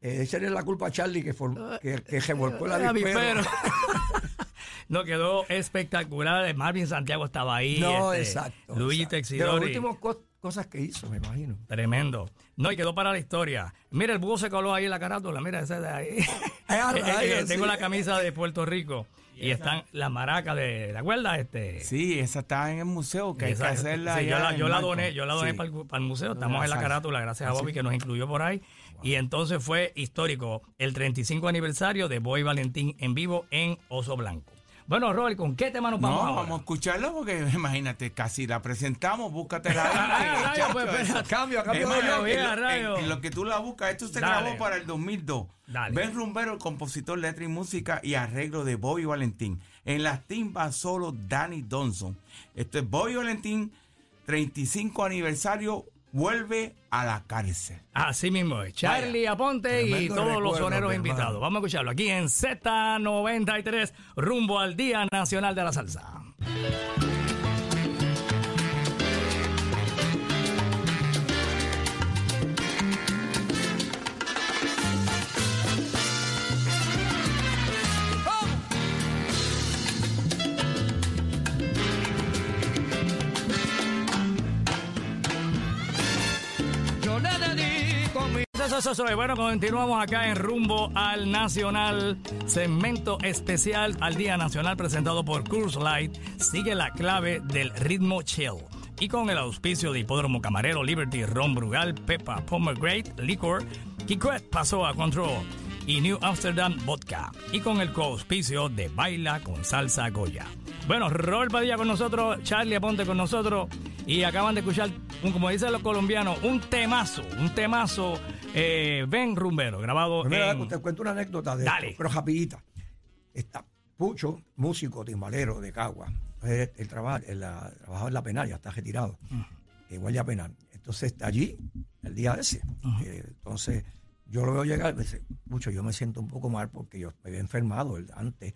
B: eh, echarle la culpa a Charlie que, form- que, que revolcó el avispero.
A: no, quedó espectacular. Marvin Santiago estaba ahí.
B: No,
A: este,
B: exacto.
A: Luigi
B: exacto. De las
A: Texidori.
B: Cosas que hizo, me imagino.
A: Tremendo. No, y quedó para la historia. Mira, el búho se coló ahí en la carátula. Mira, ese de ahí.
B: Ah,
A: Tengo
B: sí.
A: la camisa de Puerto Rico. Y están las maracas de. ¿Te acuerdas? Este,
C: Sí, esa está en el museo, que hay que
A: Esa-
C: hacerla.
A: sí, yo la, yo la doné, yo la doné
C: Sí.
A: para, el, para el museo. Estamos en la carátula, gracias a Bobby que nos incluyó por ahí. Y entonces fue histórico el 35 aniversario de Boy Valentín en vivo en Oso Blanco. Bueno, Robert, ¿con qué tema nos
C: No,
A: vamos
C: vamos,
A: ahora?
C: a escucharla porque imagínate, casi la presentamos, búscatela
A: Ah,
C: ahí.
A: rayo, pues.
B: Cambio, cambio
C: Es en
A: rayo.
C: en- en lo que tú la buscas, esto se
A: Dale.
C: grabó para el 2002.
A: Dale.
C: Ben Rumbero, el compositor, letra y música y arreglo de Bobby Valentín. En las timbas solo Danny Donson. Esto es Bobby Valentín, 35 aniversario, vuelve a la cárcel.
A: Así mismo es. Charlie Aponte y todos los soneros invitados. Vamos a escucharlo aquí en Z93, rumbo al Día Nacional de la Salsa. Eso, eso. Bueno, continuamos acá en Rumbo al Nacional, segmento especial al Día Nacional presentado por Curse Light. Sigue la clave del ritmo chill. Y con el auspicio de Hipódromo Camarero, Liberty, Ron Brugal, Pepa, Pomegranate, Liquor, Kikwet pasó a Control y New Amsterdam Vodka. Y con el coauspicio de Baila con Salsa Goya. Bueno, Robert Padilla con nosotros, Charlie Aponte con nosotros y acaban de escuchar, como dicen los colombianos, un temazo, un temazo eh, Ben Rumbero, grabado
B: Pues mira,
A: en...
B: te cuento una anécdota de
A: Dale.
B: esto, pero rapidita. Está Pucho, músico, timbalero de Cagua. Él, él trabaja, él, trabajaba en la penal, ya está retirado. Igual ya penal. Entonces está allí el día ese. Eh, entonces yo lo veo llegar y me dice, Pucho, yo me siento un poco mal porque yo me había enfermado el- antes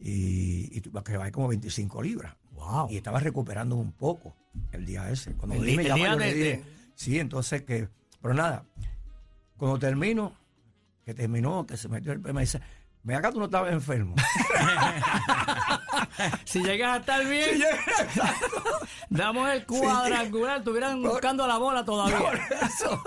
B: y, y tuve que como 25 libras.
A: Wow.
B: Y estaba recuperando un poco el día ese. Cuando
A: El
B: me
A: el
B: llama,
A: día
B: yo le
A: de-
B: dije,
A: de-
B: sí, entonces que, pero nada, cuando termino, que terminó, que se metió el me dice, me acá tú no estabas enfermo.
A: Si llegas a estar bien, damos el cuadrangular, estuvieran buscando la bola
B: Por
A: todavía.
B: eso.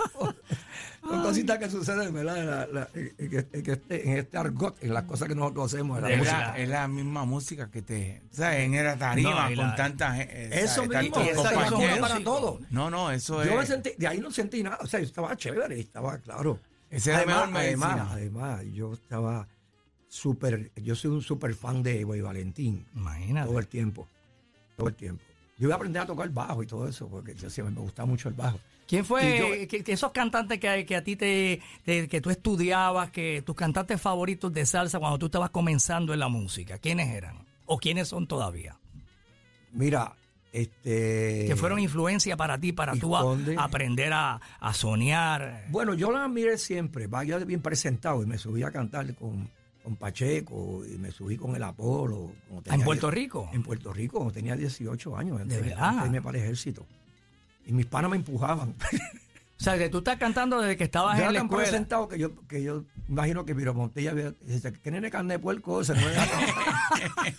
B: Son cositas que suceden, ¿verdad? En, la- la- en- este, en este argot, en las cosas que nosotros hacemos. en la
C: Es
B: música.
C: la, es la misma música que te. ¿Sabes? En la tarima
A: No, y
C: con
A: la-
C: tanta gente.
B: Eso mismo,
A: y esa-
B: eso es para todo.
C: No, no, eso
B: Yo me
C: es.
B: sentí, de ahí no sentí nada, o sea, yo estaba chévere, estaba claro.
C: Esa es la
B: además,
C: mejor medicina.
B: además, además, yo estaba súper, yo soy un súper fan de Boy Valentín,
A: Imagínate.
B: todo el tiempo, todo el tiempo. Yo iba a aprender a tocar bajo y todo eso, porque yo siempre me gustaba mucho el bajo.
A: ¿Quién fue que, que esos cantantes que, que a ti te, te- que tú estudiabas, que tus cantantes favoritos de salsa cuando tú estabas comenzando en la música, quiénes eran? ¿O quiénes son todavía?
B: Mira, este...
A: Que fueron influencia para ti, para tú a- aprender a, a soñar.
B: Bueno, yo la miré siempre, vaya bien presentado y me subí a cantar con, con Pacheco y me subí con el Apolo.
A: ¿En Puerto Rico?
B: En Puerto Rico, cuando tenía 18 años. antes
A: verdad?
B: de irme para el ejército. Y mis panas me empujaban.
A: O sea, que tú estás cantando desde que estabas
B: Yo
A: en la escuela.
B: presentado que yo, que yo imagino que Miro Montilla había- dice, ¿qué nene carne de puerco? Se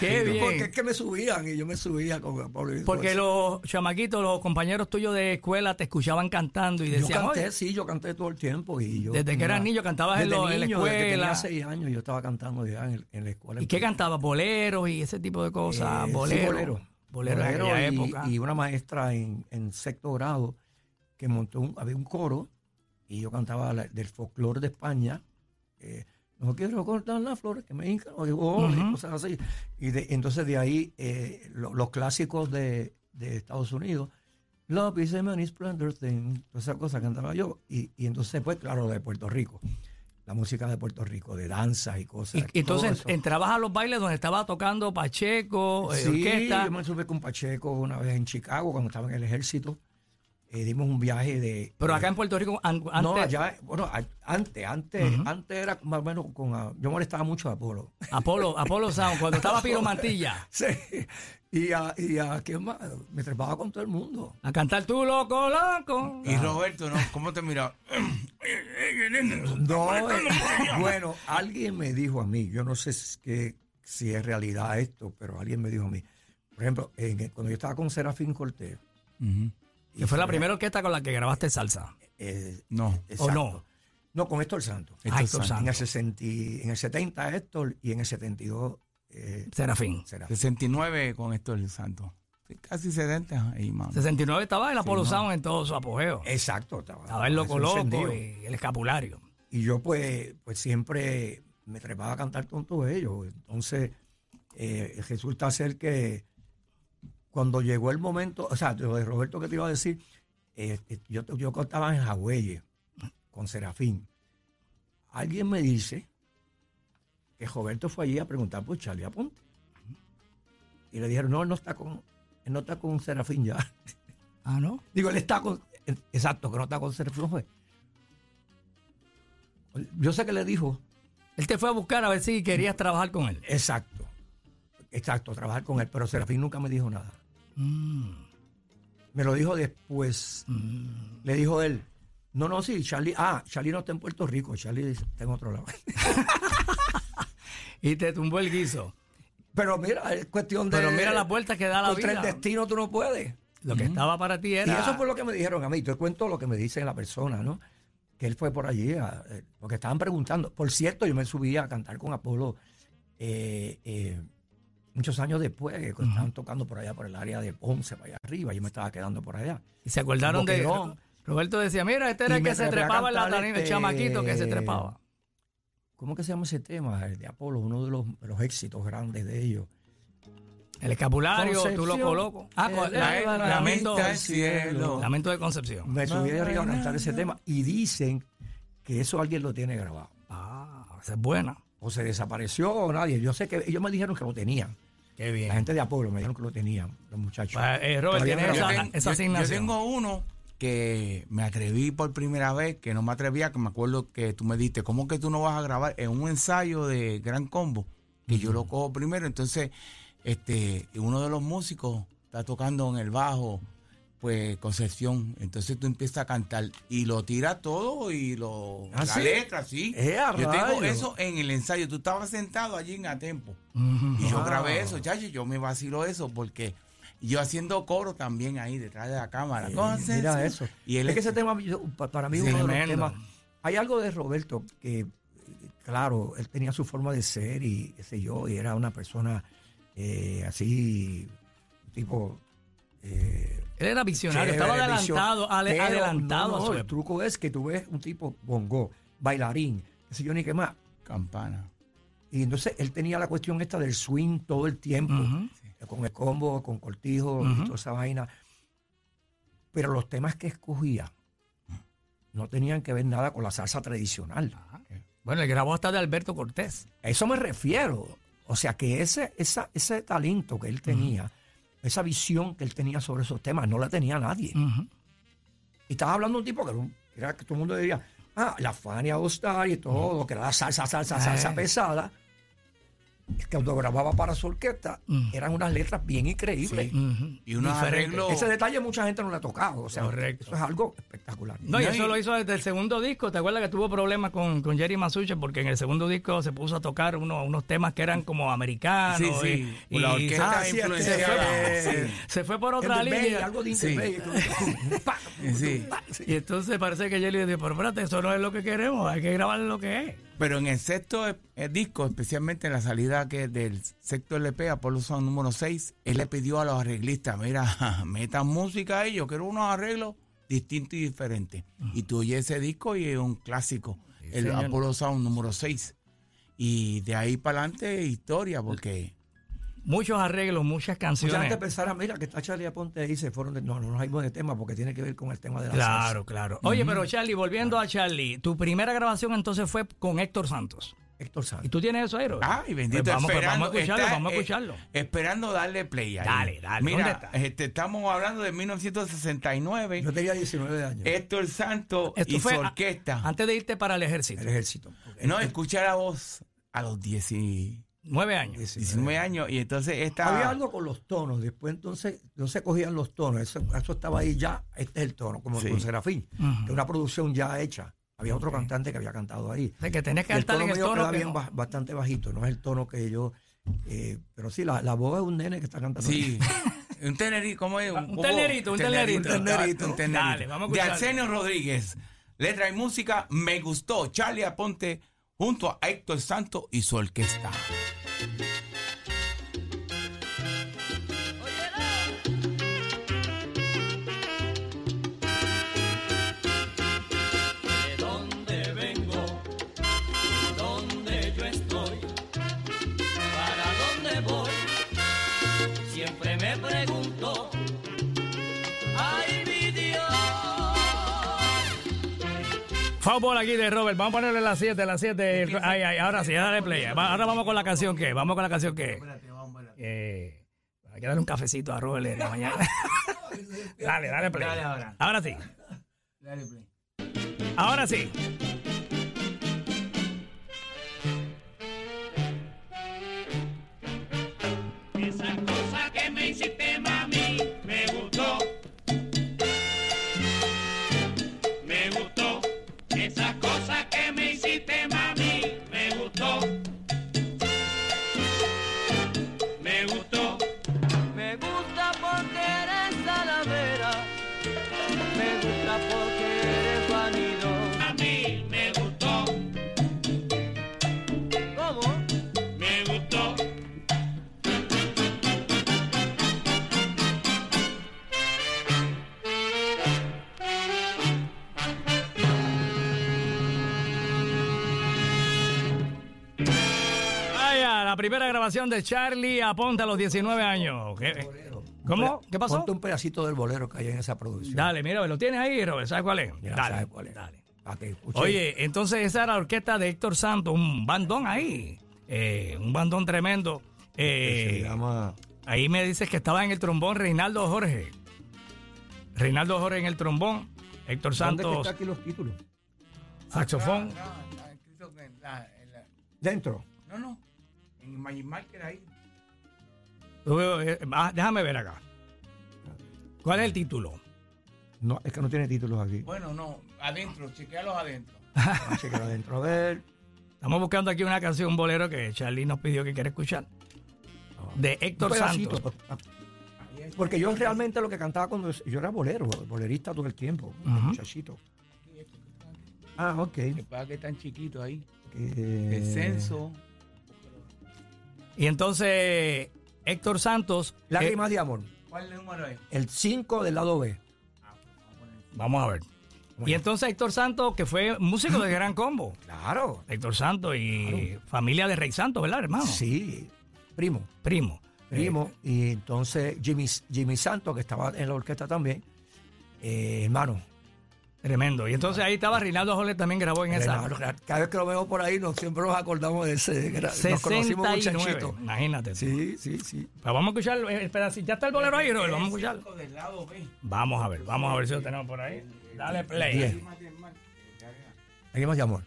A: Qué bien.
B: Porque es que me subían y yo me subía con y
A: Porque los chamaquitos, los compañeros tuyos de escuela te escuchaban cantando y
B: eso. Yo
A: decían,
B: canté,
A: "Oye,
B: sí, yo canté todo el tiempo. y yo
A: Desde que eras niño cantabas en la
B: niño, desde que
A: escuela.
B: tenía seis años yo estaba cantando ya en, en la escuela.
A: ¿y qué cantabas? ¿Boleros y ese tipo de cosas?
B: Eh, sí,
A: boleros.
B: bolero.
A: Bolero en
B: Bolero
A: aquella
B: y,
A: época.
B: y una maestra en, en sexto grado que montó un, había un coro y yo cantaba la- del folclore de España. eh, no quiero cortar las flores que me hincan, o digo, oh, y cosas así. Y de- entonces de ahí eh, lo- los clásicos de, de Estados Unidos, Love is a many splendor thing, todas esas cosas cantaba yo. Y, y entonces, pues, claro, de Puerto Rico, la música de Puerto Rico, de danza y cosas.
A: Y, entonces entrabas a los bailes donde estaba tocando Pacheco, eh,
B: Sí,
A: orquesta.
B: yo me subí con Pacheco una vez en Chicago cuando estaba en el ejército. Eh, dimos un viaje de...
A: Pero acá en Puerto Rico, an- antes,
B: No, allá, bueno, a- antes, antes, antes era más o menos con... ah, yo molestaba mucho a Apolo.
A: Apolo, Apolo Sound, cuando estaba Piro Mantilla,
B: Sí, y a, y a ¿quién más? Me trepaba con todo el mundo.
A: a cantar tú loco, loco.
C: Y Roberto, ¿no? ¿Cómo te mira?
B: No, eh, bueno, alguien me dijo a mí, yo no sé si, que- si es realidad esto, pero alguien me dijo a mí, por ejemplo, en- cuando yo estaba con Serafín Cortés.
A: Que fue la primera orquesta con la que grabaste salsa.
B: eh,
C: No.
B: exacto.
A: no?
B: No, con Héctor Santos.
A: Ah,
C: Héctor
A: Héctor
B: En el,
A: Santos.
B: 60, y- en el 70 Héctor y en el 62 eh,
A: Serafín.
B: será.
C: 69 con esto el santo. Sí, Casi 70 ahí, mano.
A: 69 estaba el Apolo. Sound en todo su apogeo.
B: Exacto. Estaba,
A: Estaba el loco loco y el escapulario.
B: Y yo pues, pues siempre me trepaba a cantar con todos ellos. Entonces eh, resulta ser que cuando llegó el momento, o sea, lo de Roberto que te iba a decir, eh, eh, yo, yo cantaba en Hawái con Serafín. Alguien me dice que Roberto fue allí a preguntar por Charlie Aponte. Y le dijeron, no, él no está con, él no está con Serafín ya.
A: Ah, ¿no?
B: Digo, él está con. Exacto, que no está con Serafín. fue. Yo sé que le dijo,
A: Él te fue a buscar a ver si querías trabajar con él.
B: exacto, exacto, trabajar con él, pero Serafín nunca me dijo nada.
A: Mm,
B: Me lo dijo después.
A: mm.
B: Le dijo él, no, no, sí, Charlie, ah, Charlie no está en Puerto Rico, Charlie está en otro lado.
A: Y te tumbó el guiso.
B: Pero mira, es cuestión de.
A: Pero mira las vueltas que da la vida.
B: destino tú no puedes.
A: Lo que estaba para ti
B: Y
A: era...
B: eso fue lo que me dijeron a mí. Te cuento lo que me dice la persona, ¿no? Que él fue por allí, a- eh, porque estaban preguntando. Por cierto, yo me subí a cantar con Apolo eh, eh, muchos años después, que estaban tocando por allá, por el área de Ponce, para allá arriba. Yo me estaba quedando por allá.
A: Y se acordaron de... Roberto decía, mira, este era el que se trepaba en la el
B: este,
A: chamaquito que se trepaba.
B: ¿Cómo que se llama ese tema? El de Apolo, uno de los, de los éxitos grandes de ellos.
A: El escapulario, tú lo coloco. Ah,
B: eleva
A: eh,
B: la
A: lamento,
B: al cielo.
A: lamento de Concepción.
B: Me subí de arriba a cantar ese tema y dicen que eso alguien lo tiene grabado.
A: Ah, esa es buena.
B: O se desapareció o nadie. Yo sé que ellos me dijeron que lo tenían.
A: Qué bien.
B: La gente de Apolo me dijeron que lo tenían, los muchachos.
A: Pues, eh, Robert,
B: Todavía
A: tiene
B: no
A: esa,
C: Yo
B: tengo.
C: ten-
A: esa
C: yo- yo
A: asignación.
C: tengo uno que me atreví por primera vez, que no me atrevía, que me acuerdo que tú me diste, ¿cómo que tú no vas a grabar en un ensayo de Gran Combo? Que yo lo cojo primero, entonces este uno de los músicos está tocando en el bajo, pues Concepción, entonces tú empiezas a cantar y lo tira todo y lo
B: ¿Ah,
C: la
B: sí?
C: letra, sí.
B: ¡Eh,
C: yo tengo eso en el ensayo, tú estabas sentado allí en Atempo. Y yo
B: Wow.
C: grabé eso, chacho, yo me vacilo eso porque yo haciendo coro también ahí detrás de la cámara. Concepción.
B: mira eso.
C: Y él
B: es que ese tema, para mí,
A: Sí,
B: uno de los temas. Hay algo de Roberto que, claro, él tenía su forma de ser y qué sé yo, y era una persona eh, así, tipo. eh,
A: Él era visionario,
B: chévere,
A: estaba adelantado, ale-
B: Pero,
A: adelantado
B: no,
A: a
B: no,
A: su
B: El
A: época.
B: truco es que tú ves un tipo bongo, bailarín, qué sé yo ni qué más.
C: Campana.
B: Y entonces él tenía la cuestión esta del swing todo el tiempo,
A: Ujú.
B: con el combo, con cortijo y toda esa vaina. pero los temas que escogía no tenían que ver nada con la salsa tradicional.
A: Bueno, el grabó hasta de Alberto Cortés.
B: A eso me refiero. O sea que ese, esa, ese talento que él tenía, esa visión que él tenía sobre esos temas, no la tenía nadie. Y estaba hablando de un tipo que era, que todo el mundo decía, ah, la Fania All-Star y todo, que era la salsa, salsa, salsa
A: Eh.
B: pesada. Cuando grababa para su orquesta,
A: Mm.
B: eran unas letras bien increíbles.
C: Sí. Y unos
A: Diferente.
C: arreglos.
B: Ese detalle mucha gente no le ha tocado. O sea,
A: Correcto.
B: eso es algo espectacular.
A: No, y
C: No,
A: eso
C: y-
A: lo hizo desde el segundo disco. ¿Te acuerdas que tuvo problemas con, con Jerry Masucci? Porque en el segundo disco se puso a tocar uno- unos temas que eran como americanos.
C: Sí, sí.
A: Y,
C: la orquesta
B: Ah, sí,
A: se fue por otra
B: del Bay,
A: línea.
B: algo de.
A: Y entonces parece que Jerry dijo, pero espérate, eso no es lo que queremos, hay que grabar lo que es.
C: Pero en el sexto eh, eh, disco, especialmente en la salida que del sexto LP, Apolo Sound número 6, él le pidió a los arreglistas, mira, metan música ahí, yo quiero unos arreglos distintos y diferentes. Y tú oyes ese disco y es un clásico, el
A: señor.
C: Apolo Sound número 6. Y de ahí para adelante, historia, porque...
A: Muchos arreglos, muchas
B: Mucha
A: canciones.
B: gente pensará, mira, que está Charlie Aponte ahí, se fueron de, no, no nos hay de tema porque tiene que ver con el tema de la salsa.
A: Claro, claro. Oye, pero Charlie, volviendo a Charlie, tu primera grabación entonces fue con Héctor Santos.
B: Héctor
A: ¿Y
B: Santos.
A: tú tienes eso, Aero?
C: Ay, bendito,
A: Pues vamos, pues vamos a escucharlo,
C: está,
A: vamos a
C: eh,
A: escucharlo.
C: esperando darle play ahí.
A: Dale, dale, ¿dónde
C: Mira, este, estamos hablando de 1969.
B: Yo tenía 19 años.
C: Héctor Santos
A: Esto
C: y su
A: a-
C: orquesta.
A: antes de irte para el ejército.
B: el ejército.
C: No, escucha la voz a los 10 y-
A: Nueve años.
C: 19 años y entonces esta...
B: Había algo con los tonos, después entonces no se cogían los tonos, eso, eso estaba ahí ya, este es el tono, como
C: Sí.
B: con Serafín, que una producción ya hecha. Había otro cantante que había cantado ahí.
A: O sea, que tenés que
B: Y el
A: estar
B: tono
A: en el tono
B: queda
A: que
B: bien
A: no.
B: ba- bastante bajito, no es el tono que yo... eh, pero sí, la, la voz es un nene que está cantando.
C: Sí. Un tenerito, ¿cómo es?
A: Un tenerito, un tenerito.
C: Un tenerito. un tenerito.
A: Dale, vamos a
C: De. Arsenio Rodríguez. Letra y música, me gustó. Charlie Aponte junto a Héctor Santos y su orquesta.
A: Fútbol aquí de Robert. Vamos a ponerle las 7, las 7. Ay, ay, ahora sí, dale play. Ahora vamos con la canción que. Vamos con la canción que. Eh, hay que darle un cafecito a Robert en la mañana. dale, dale play.
C: Dale ahora.
A: Ahora sí. Ahora sí. Primera grabación de Charlie Aponte a los 19 años. ¿Qué- ¿Cómo? ¿Qué pasó?
B: Ponte un pedacito del bolero que hay en esa producción.
A: Dale, mira, ¿lo tienes ahí, Robert? ¿Sabes cuál es?
B: Ya
A: dale,
B: sabes cuál es.
A: dale. Oye, entonces esa era la orquesta de Héctor Santos, un bandón ahí, eh, un bandón tremendo. Eh,
B: se llama...
A: ahí me dices que estaba en el trombón Reinaldo Jorge. Reinaldo Jorge en el trombón, Héctor
B: ¿Dónde es que
A: Santos,
B: está aquí los títulos?
A: saxofón.
B: Dentro.
C: No, no. En Magic Marker ahí.
A: Eh, ah, déjame ver acá. ¿Cuál es el título?
B: No, es que no tiene títulos aquí.
C: Bueno, no. Adentro, chequealos adentro.
B: Adentro. A ver.
A: Estamos buscando aquí una canción, un bolero que Charlie nos pidió que quiere escuchar. De Héctor. Santos.
B: Porque yo realmente lo que cantaba cuando yo era bolero, bolerista todo el tiempo,
A: Ujú.
B: muchachito. Ah, ok.
C: Que pasa que es tan chiquito ahí.
B: Eh,
C: El censo.
A: Y entonces Héctor Santos. eh,
B: Lágrimas de amor.
C: ¿Cuál número es?
B: El 5 del lado B.
A: Vamos a ver. Y entonces Héctor Santos, que fue músico de Gran Combo.
B: Claro.
A: Héctor Santos y familia de Rey Santos, ¿verdad, hermano?
B: Sí, primo.
A: Primo.
B: Primo. Y entonces Jimmy, Jimmy Santos, que estaba en la orquesta también, eh, hermano.
A: Tremendo. Y entonces ahí estaba Rinaldo Jolet también grabó en esa.
B: Cada vez que lo veo por ahí, nos, siempre nos acordamos de ese. Nos conocimos
A: 69.
B: muchachitos.
A: Imagínate. tú.
B: Sí, sí, sí.
A: Pero vamos a escuchar el pedacito. Ya está el bolero ahí, Robert, Vamos a
C: del lado B.
A: Vamos a ver, vamos a ver si lo tenemos por ahí. Dale play.
B: Aquí más llamó.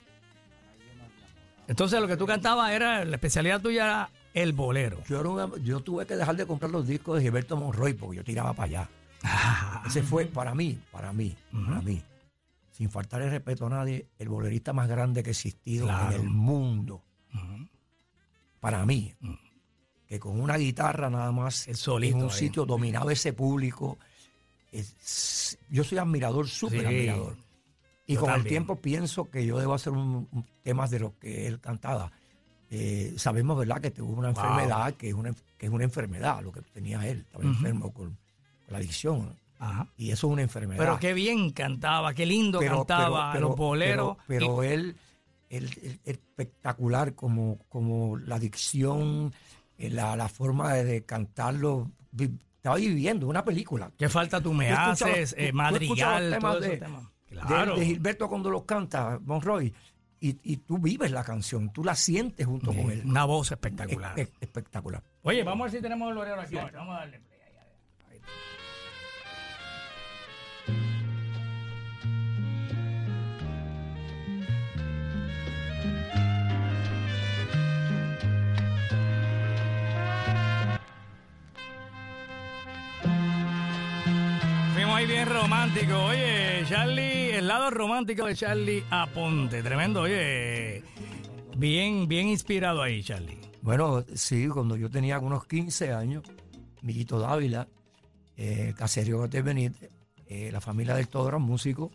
A: Entonces lo que tú cantabas era, la especialidad tuya era el bolero.
B: Yo, era una- yo tuve que dejar de comprar los discos de Gilberto Monroy porque yo tiraba para allá. Ese fue, para mí, para mí, para mí, sin faltar el respeto a nadie, el bolerista más grande que ha existido
A: Claro.
B: en el mundo. Para mí, que con una guitarra nada más
A: El solito
B: en un sitio dominaba ese público. Es- yo soy admirador, súper
A: Sí,
B: admirador. Y
A: yo
B: con el tiempo pienso que yo debo hacer un, un temas de lo que él cantaba. Eh, sabemos, ¿verdad?, que tuvo una
A: Wow.
B: enfermedad, que es una, que es una enfermedad lo que tenía él. Estaba enfermo con, con la adicción.
A: Ajá.
B: Y eso es una enfermedad.
A: Pero qué bien cantaba, qué lindo
B: Pero-
A: cantaba
B: pero-
A: los boleros.
B: Pero, pero
A: Y-
B: él, él- él- espectacular como, como la dicción, eh, la, la forma de, de cantarlo. Vi- Estaba viviendo una película.
A: ¿Qué falta tú me haces? Eh, madrigal, esos
B: de-
A: temas.
B: de-
A: Claro.
B: De, Gilberto cuando los canta, Monroy, y, y tú vives la canción, tú la sientes junto con él.
A: Una voz espectacular.
B: Es- es- espectacular.
A: Oye, vamos a ver si tenemos el bolero aquí. Vamos a darle play. ahí, ahí, ahí. Bien romántico. Oye, Charlie, el lado romántico de Charlie Aponte. Tremendo, oye. Bien, bien inspirado ahí, Charlie.
B: Bueno, sí, cuando yo tenía unos 15 años, Miguito Dávila, eh, Caserio de Benítez, eh, la familia del todo eran músicos,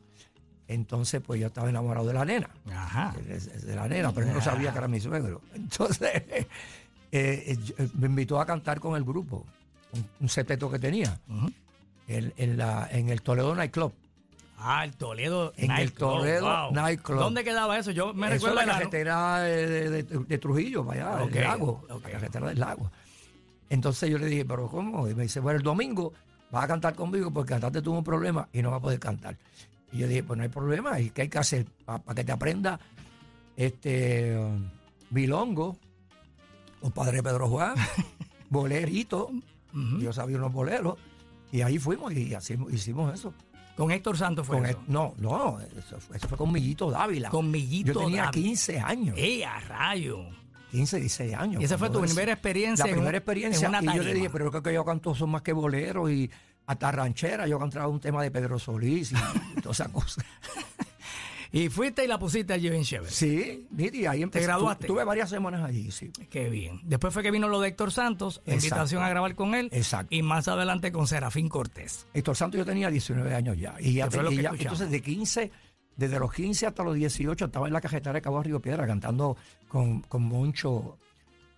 B: entonces pues yo estaba enamorado de la nena,
A: Ajá.
B: de, de la nena, pero yo no sabía que era mi suegro. Entonces eh, eh, me invitó a cantar con el grupo, un, un septeto que tenía. En, en la, en el Toledo Nightclub.
A: Ah, el Toledo
B: En el Toledo Nightclub.
A: ¿Dónde quedaba eso? Yo me recuerdo
B: la carretera de, de- de- de Trujillo, para allá,
A: Ok,
B: el lago, la carretera del lago. Entonces yo le dije, ¿pero cómo? Y me dice, bueno, el domingo vas a cantar conmigo porque cantaste tuvo un problema y no va a poder cantar. Y yo dije, pues no hay problema, ¿y qué hay que hacer? Para que te aprenda este Bilongo, o Padre Pedro Juan, bolerito,
A: Ujú.
B: yo sabía unos boleros, y ahí fuimos y así hicimos eso.
A: Con Héctor Santos fue
B: Con
A: eso.
B: no, no, eso, fue- eso fue con Millito Dávila.
A: Con Millito
B: Yo tenía
A: Dávila.
B: 15 años.
A: ¡Eh, a rayo!
B: 15, 16 años.
A: Y esa fue tu primera experiencia
B: La
A: en
B: primera experiencia.
A: en una
B: y yo le dije, pero creo que yo canto son más que boleros y hasta ranchera. Yo cantaba un tema de Pedro Solís y, y todas esas cosas.
A: Y fuiste y la pusiste allí bien chévere.
B: Sí, y ahí empecé.
A: graduaste?
B: Tuve varias semanas allí, sí.
A: Qué bien. Después fue que vino lo de Héctor Santos,
B: Exacto.
A: invitación a grabar con él.
B: Exacto.
A: Y más adelante con Serafín Cortés.
B: Héctor Santos yo tenía 19 años ya. Y ya, y ya- entonces de 15, desde los 15 hasta los 18 estaba en la cajetera de Cabo Río Piedra cantando con, con Moncho,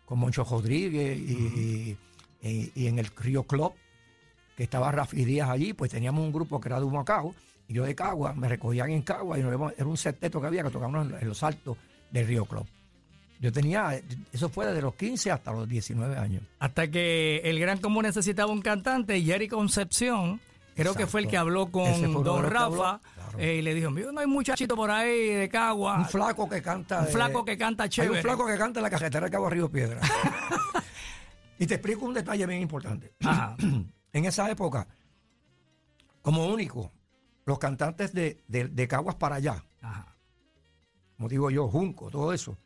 B: con Moncho Rodríguez y, y- y en el Río Club, que estaba Rafi Díaz allí, pues teníamos un grupo que era de Humacao, y yo de Cagua, me recogían en Cagua y nos íbamos- era un septeto que había que tocábamos en, los altos del Río Club. Yo tenía, eso fue desde los 15 hasta los 19 años.
A: Hasta que el Gran Común necesitaba un cantante, Jerry Concepción, creo que fue el que habló con Don Rafa
B: claro.
A: eh, y le dijo, "Mira, no hay muchachito por ahí de Cagua.
B: Un flaco que canta.
A: Un
B: de-
A: flaco que canta
B: Hay
A: chévere.
B: un flaco que canta en la cajetera de Cabo Río Piedra. y te explico un detalle bien importante.
A: Ajá.
B: En esa época, como único, los cantantes de, de- de Caguas para allá,
A: Ajá.
B: como digo yo, Junco, todo eso,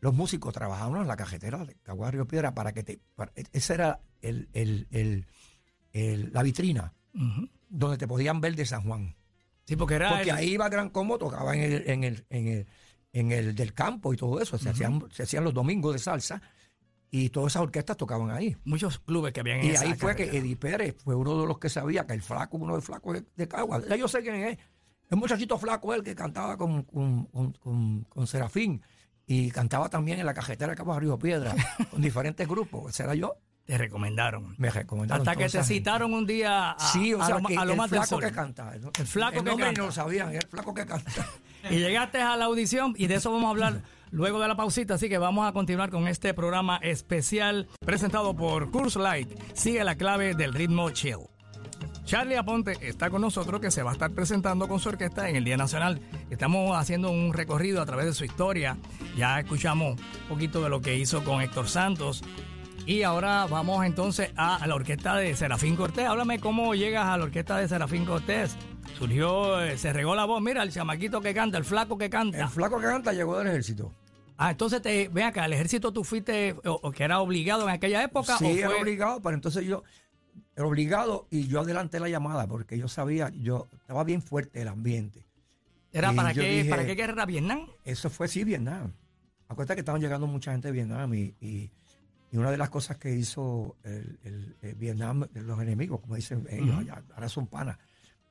B: los músicos trabajaban en la cajetera de Caguas Río Piedra para que te. para- esa era el- el- el- el- la vitrina donde te podían ver de San Juan.
A: Sí, porque era
B: Porque ahí iba Gran Combo, tocaba en el, en el, en el, en el del campo y todo eso. Se, hacían, se hacían los domingos de salsa y todas esas orquestas tocaban ahí.
A: muchos clubes que habían
B: Y
A: esa
B: ahí fue que. Eddie Pérez fue uno de los que sabía que el flaco, uno de los flacos de, de Cagua, ya yo sé quién es. El muchachito flaco él que cantaba con, con, con, con- Serafín y cantaba también en la cajetera de Cabo Río Piedra con diferentes grupos. Ese era yo.
A: Te recomendaron.
B: Me recomendaron.
A: Hasta que te citaron un día a,
B: Sí, o
A: a
B: sea,
A: lo,
B: que
A: a lo
B: el
A: más
B: flaco que canta.
A: El flaco que canta.
B: no lo sabían, el flaco que canta.
A: Y llegaste a la audición y de eso vamos a hablar luego de la pausita, así que vamos a continuar con este programa especial presentado por Curse Light. Sigue la clave del ritmo chill. Charlie Aponte está con nosotros que se va a estar presentando con su orquesta en el Día Nacional. Estamos haciendo un recorrido a través de su historia. Ya escuchamos un poquito de lo que hizo con Héctor Santos. Y ahora vamos entonces a, la orquesta de Serafín Cortés. Háblame cómo llegas a la orquesta de Serafín Cortés. Surgió, eh, se regó la voz. Mira, el chamaquito que canta, el flaco que canta.
B: El flaco que canta llegó del ejército.
A: Ah, entonces te, ven acá, ¿el ejército tú fuiste o, o que era obligado en aquella época?
B: Sí,
A: o
B: era
A: fue-
B: obligado, pero entonces yo, era obligado y yo adelanté la llamada porque yo sabía, yo estaba bien fuerte el ambiente.
A: ¿Era
B: y
A: para qué,
B: dije-
A: para qué guerra era Vietnam?
B: Eso fue, sí, Vietnam. Acuérdate que estaban llegando mucha gente de Vietnam y, y- y una de las cosas que hizo el, el- el Vietnam, los enemigos, como dicen ellos, allá, ahora son panas,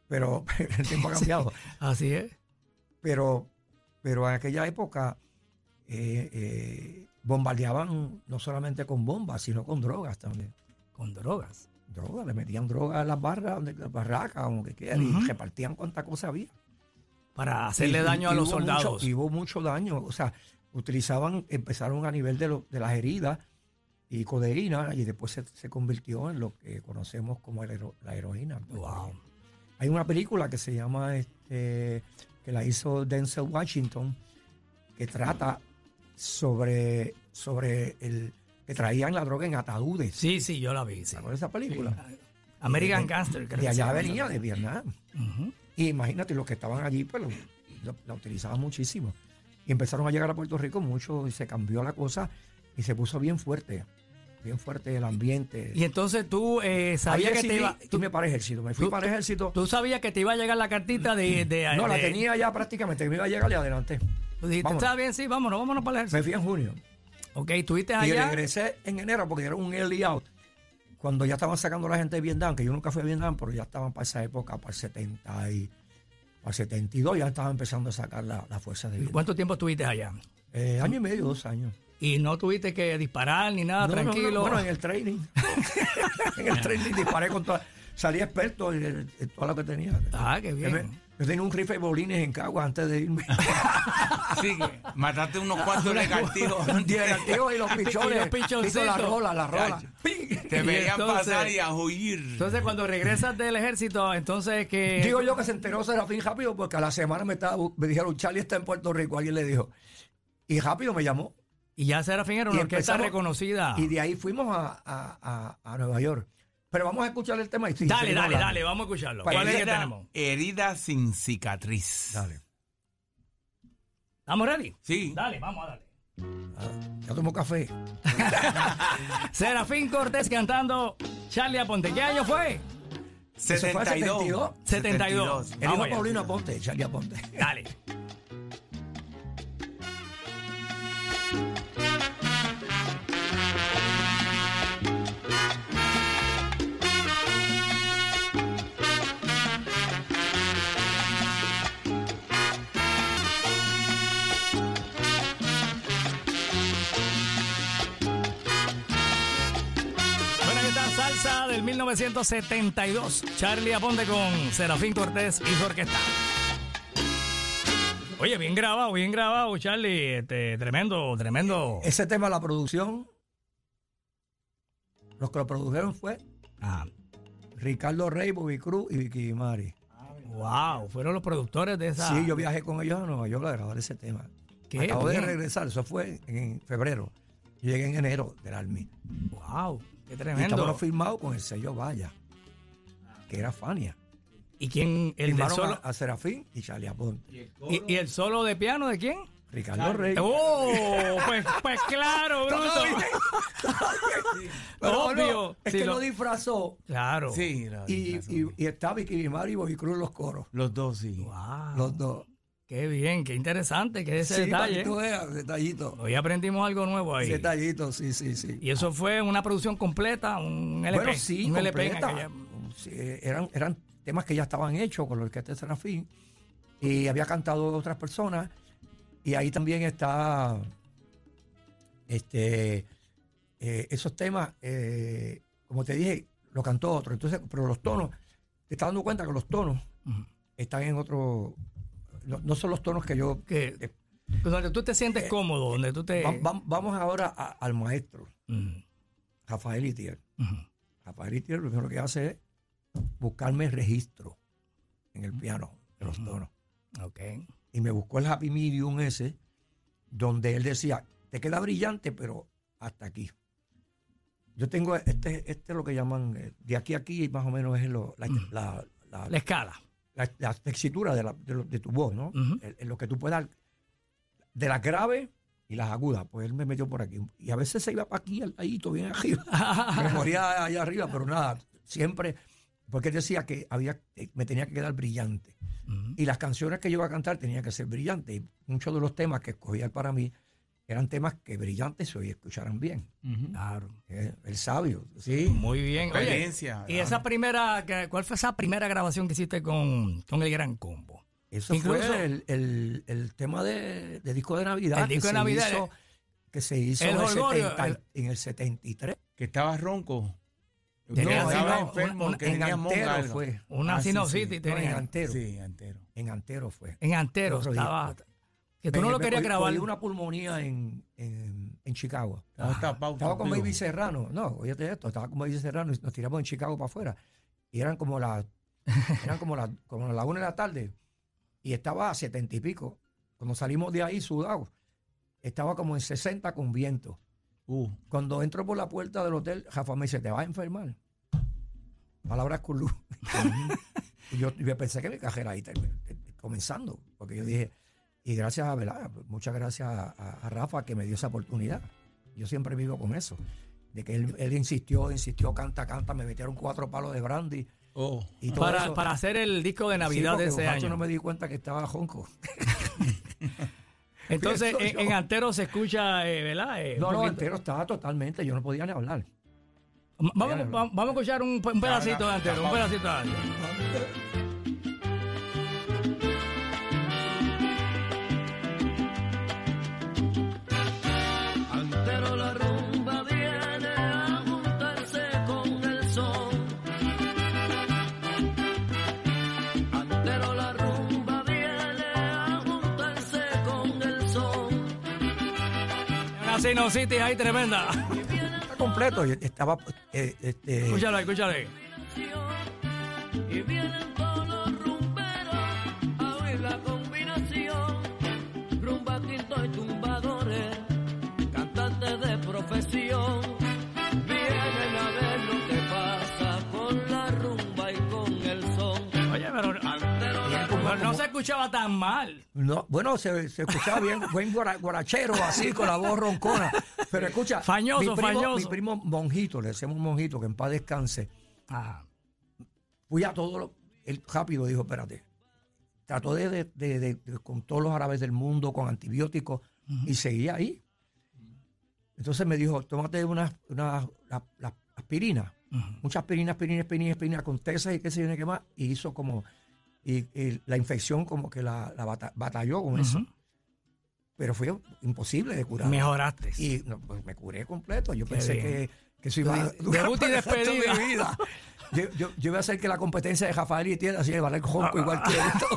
B: pero el tiempo ha cambiado.
A: Así es.
B: pero, pero en aquella época eh, eh, bombardeaban no solamente con bombas, sino con drogas también.
A: Con drogas.
B: Drogas, le metían drogas a las barras, donde- las barracas, como que quieran,
A: Ujú.
B: y repartían cuánta cosa había.
A: Para hacerle
B: Y-
A: daño a los
B: hubo mucho-
A: soldados.
B: y hubo mucho daño. O sea, utilizaban, empezaron a nivel de, lo- de las heridas y codeína, y después se, se convirtió en lo que conocemos como hero- la heroína.
A: Wow.
B: Hay una película que se llama, este, que la hizo Denzel Washington, que trata sobre, sobre el que traían la droga en ataúdes.
A: Sí, sí, yo la vi. sí.
B: ¿Se acuerdan de esa película?
A: American Gangster. creo
B: De allá venía, de Vietnam. Y imagínate, los que estaban allí, pues la utilizaban muchísimo. Y empezaron a llegar a Puerto Rico mucho y se cambió la cosa y se puso bien fuerte. Bien fuerte el ambiente.
A: Y entonces tú eh, sabías que te iba...
B: irme para el ejército. Me fui
A: tú-
B: para ejército.
A: Tú sabías que te iba a llegar la cartita de... de
B: no, la tenía ya prácticamente. Me iba a llegar y adelante.
A: Tú dijiste, está bien, sí, vámonos, vámonos para el ejército.
B: Me fui en junio.
A: Ok, estuviste
B: Y
A: allá.
B: regresé en enero porque era un early out. Cuando ya estaban sacando a la gente de Vietnam, que yo nunca fui a Vietnam, pero ya estaban para esa época, para el 70 y para el 72, ya estaban empezando a sacar la, la fuerza de Vietnam.
A: ¿Cuánto tiempo estuviste allá?
B: Eh, año y medio, dos años.
A: Y no tuviste que disparar ni nada,
B: No, no, no,
A: tranquilo.
B: Bueno, en el training. en el training disparé con toda. Salí experto en, en- en todo lo que tenía.
A: Ah, qué bien.
B: Yo tenía un rifle de bolines en Cagua antes de irme.
C: Así que mataste unos cuantos legaltigos.
B: Tío, y los pichones.
A: Y los pichoncitos.
B: y la rola, la rola.
C: Chacho.
B: ¡Ping!
C: Te veían
A: entonces-
C: pasar y a huir.
A: Entonces, cuando regresas del ejército, entonces que...
B: Digo yo que se enteró Serafín rápido porque a la semana me, estaba, me dijeron, Charlie está en Puerto Rico. Alguien le dijo. Y rápido me llamó.
A: Y ya Serafín era una
B: Y
A: orquesta reconocida.
B: Y de ahí fuimos a, a- a- a Nueva York. Pero vamos a escuchar el tema. Y sí,
A: Dale, dale,
B: hablando.
A: dale, vamos a escucharlo. ¿Cuál es el que
C: herida,
A: tenemos?
C: herida sin cicatriz.
B: Dale.
A: ¿Estamos ready?
C: Sí.
A: Dale, vamos a darle.
B: Ah, ya tomo café.
A: Serafín Cortés cantando Charlie Aponte. ¿Qué año fue?
B: fue
C: 72.
A: 72.
B: El
A: Vamos
B: hijo
A: allá.
B: Paulino Aponte, Charlie Aponte.
A: Dale. 1972. Charlie Aponte con Serafín Cortés y su orquesta. Oye, bien grabado, bien grabado, Charlie. Este, tremendo, tremendo.
B: Ese tema, la producción, los que lo produjeron fue
A: Ah,
B: Ricardo Rey, Bobby Cruz y Vicky Mari.
A: wow, fueron los productores de esa.
B: Sí, yo viajé con ellos a Nueva York a grabar ese tema.
A: Qué
B: Acabo de regresar, eso fue en febrero. Llegué en enero del Army.
A: Wow, qué
B: Y
A: tremendo.
B: estábamos firmados con el sello Vaya, que era Fania.
A: ¿Y quién? El de
B: Firmaron
A: solo.
B: a, a Serafín y Charlie Aponte.
A: ¿Y, y el solo de piano de quién?
B: Ricardo Rey.
A: Oh, pues, pues claro, bruto.
B: Pero
A: Obvio.
B: no, es
A: Sí,
B: que
A: lo-
B: lo disfrazó
A: Claro.
C: Sí, la-
B: y,
C: la-
B: y, y está Vicky Mari y Bobby Cruz en los coros.
C: los dos, sí.
A: Wow.
B: Los dos.
A: Qué bien, qué interesante, qué ese
B: Sí,
A: detalle.
B: detallito.
A: Hoy aprendimos algo nuevo ahí.
B: Detallito, sí, sí, sí.
A: Y eso fue una producción completa, un LP.
B: Bueno, sí,
A: un LP en
B: completa.
A: aquella-
B: Sí, eran, eran temas que ya estaban hechos con la orquesta de Serafín y había cantado otras personas y ahí también está este eh, esos temas eh, como te dije lo cantó otro entonces pero los tonos te estás dando cuenta que los tonos están en otro no, no son los tonos que yo
A: Que-
B: eh,
A: donde tú te sientes cómodo, donde tú te...
B: va- va- vamos ahora a- al maestro
A: Ujú,
B: Rafael Itier
A: ujú.
B: Rafael Itier lo primero que hace es buscarme registro en el piano de los tonos.
A: Ok.
B: Y me buscó el Happy Medium ese, donde él decía, te queda brillante, pero hasta aquí. Yo tengo, este, este es lo que llaman, eh, de aquí a aquí más o menos es lo- la, la- la-
A: La escala.
B: La- la textura de, la- de tu voz, ¿no? En- en lo que tú puedas, de las graves y las agudas. Pues él me metió por aquí. Y a veces se iba para aquí, al ladito, bien arriba. me moría allá arriba, pero nada, siempre, porque él decía que había, eh, me tenía que quedar brillante. Y las canciones que yo iba a cantar tenían que ser brillantes. Y muchos de los temas que escogía él para mí eran temas que brillantes se escucharan bien.
A: Claro.
B: Eh, el sabio.
C: Sí.
A: Muy bien. Oye,
C: Experiencia.
A: y esa primera, ¿cuál fue esa primera grabación que hiciste con, con el Gran Combo?
B: Eso
A: Incluso-
B: fue el, el- el tema de, de disco de Navidad.
A: El disco
B: que
A: de
B: se
A: Navidad,
B: hizo-
A: eh.
B: que se hizo
A: El
B: en, el
A: Holgorio,
B: 70
A: el-
B: en el 73.
C: Que estaba ronco.
A: Tenía
C: no, estaba
A: no,
C: enfermo,
A: una-
C: que
B: en
C: tenía
B: Antero fue.
A: Una
C: Ah, sí,
A: sinusitis
C: sí.
B: No, en
A: tenía.
B: Antero.
C: Sí, entero.
B: En Antero fue.
A: En Antero estaba. Que tú no lo
B: me
A: querías grabar.
B: cogí una pulmonía en, en, en Chicago.
C: Estaba tapado
B: Estaba con. Baby Serrano. No, oíste esto. Estaba con Baby Serrano y nos tiramos en Chicago para afuera. Y eran como las eran como las como las una de la tarde. Y estaba a setenta y pico. Cuando salimos de ahí sudados, estaba como en 60 con viento.
C: Uh,
B: Cuando entro por la puerta del hotel, Rafa me dice, ¿te vas a enfermar? Palabras con luz. y yo, yo pensé que mi cajera ahí está comenzando, porque yo dije, y gracias a ¿verdad? muchas gracias a, a- a Rafa que me dio esa oportunidad. Yo siempre vivo con eso, de que él, él insistió, insistió, canta, canta, me metieron cuatro palos de brandy
C: oh.
B: y todo
A: Para,
B: eso.
A: para hacer el disco de
B: Sí,
A: Navidad
B: porque
A: de ese año.
B: no me di cuenta que estaba jonco.
A: Entonces, en, Antero se escucha, eh, ¿verdad? Eh,
B: No, no,
A: poquito-
B: entero estaba totalmente, yo no podía ni hablar.
A: Vamos, vamos, vamos a escuchar un, un pedacito de Antero, un pedacito de Antero.
D: Antero
A: sinusitis ahí tremenda.
B: Está completo, estaba... eh, este,
A: Escúchalo, ahí, escuchaba tan mal.
B: No, bueno, se, se escuchaba bien, buen guara- guarachero, así, con la voz roncona. Pero escucha,
A: Fañoso,
B: mi primo,
A: fañoso.
B: mi primo Monjito, le decimos Monjito, que en paz descanse,
A: Ajá.
B: fui a todo lo, él rápido dijo, espérate, trató de, de- de- de- de- con todos los árabes del mundo, con antibióticos, y seguía ahí. Entonces me dijo, tómate unas una, la- la aspirina, mucha aspirina, aspirina, aspirina, aspirina, con tesas y qué sé yo qué más, y hizo como, y, y la infección como que la, la bata- batalló con eso. Pero fue imposible de curar.
A: Mejoraste.
B: Y no, pues me curé completo. Yo
A: Qué
B: pensé
A: bien.
B: que, que eso iba a durar
A: y despedida.
B: mi vida. Yo, yo, yo iba a hacer que la competencia de Rafael y Tienda así de jonco igual que esto.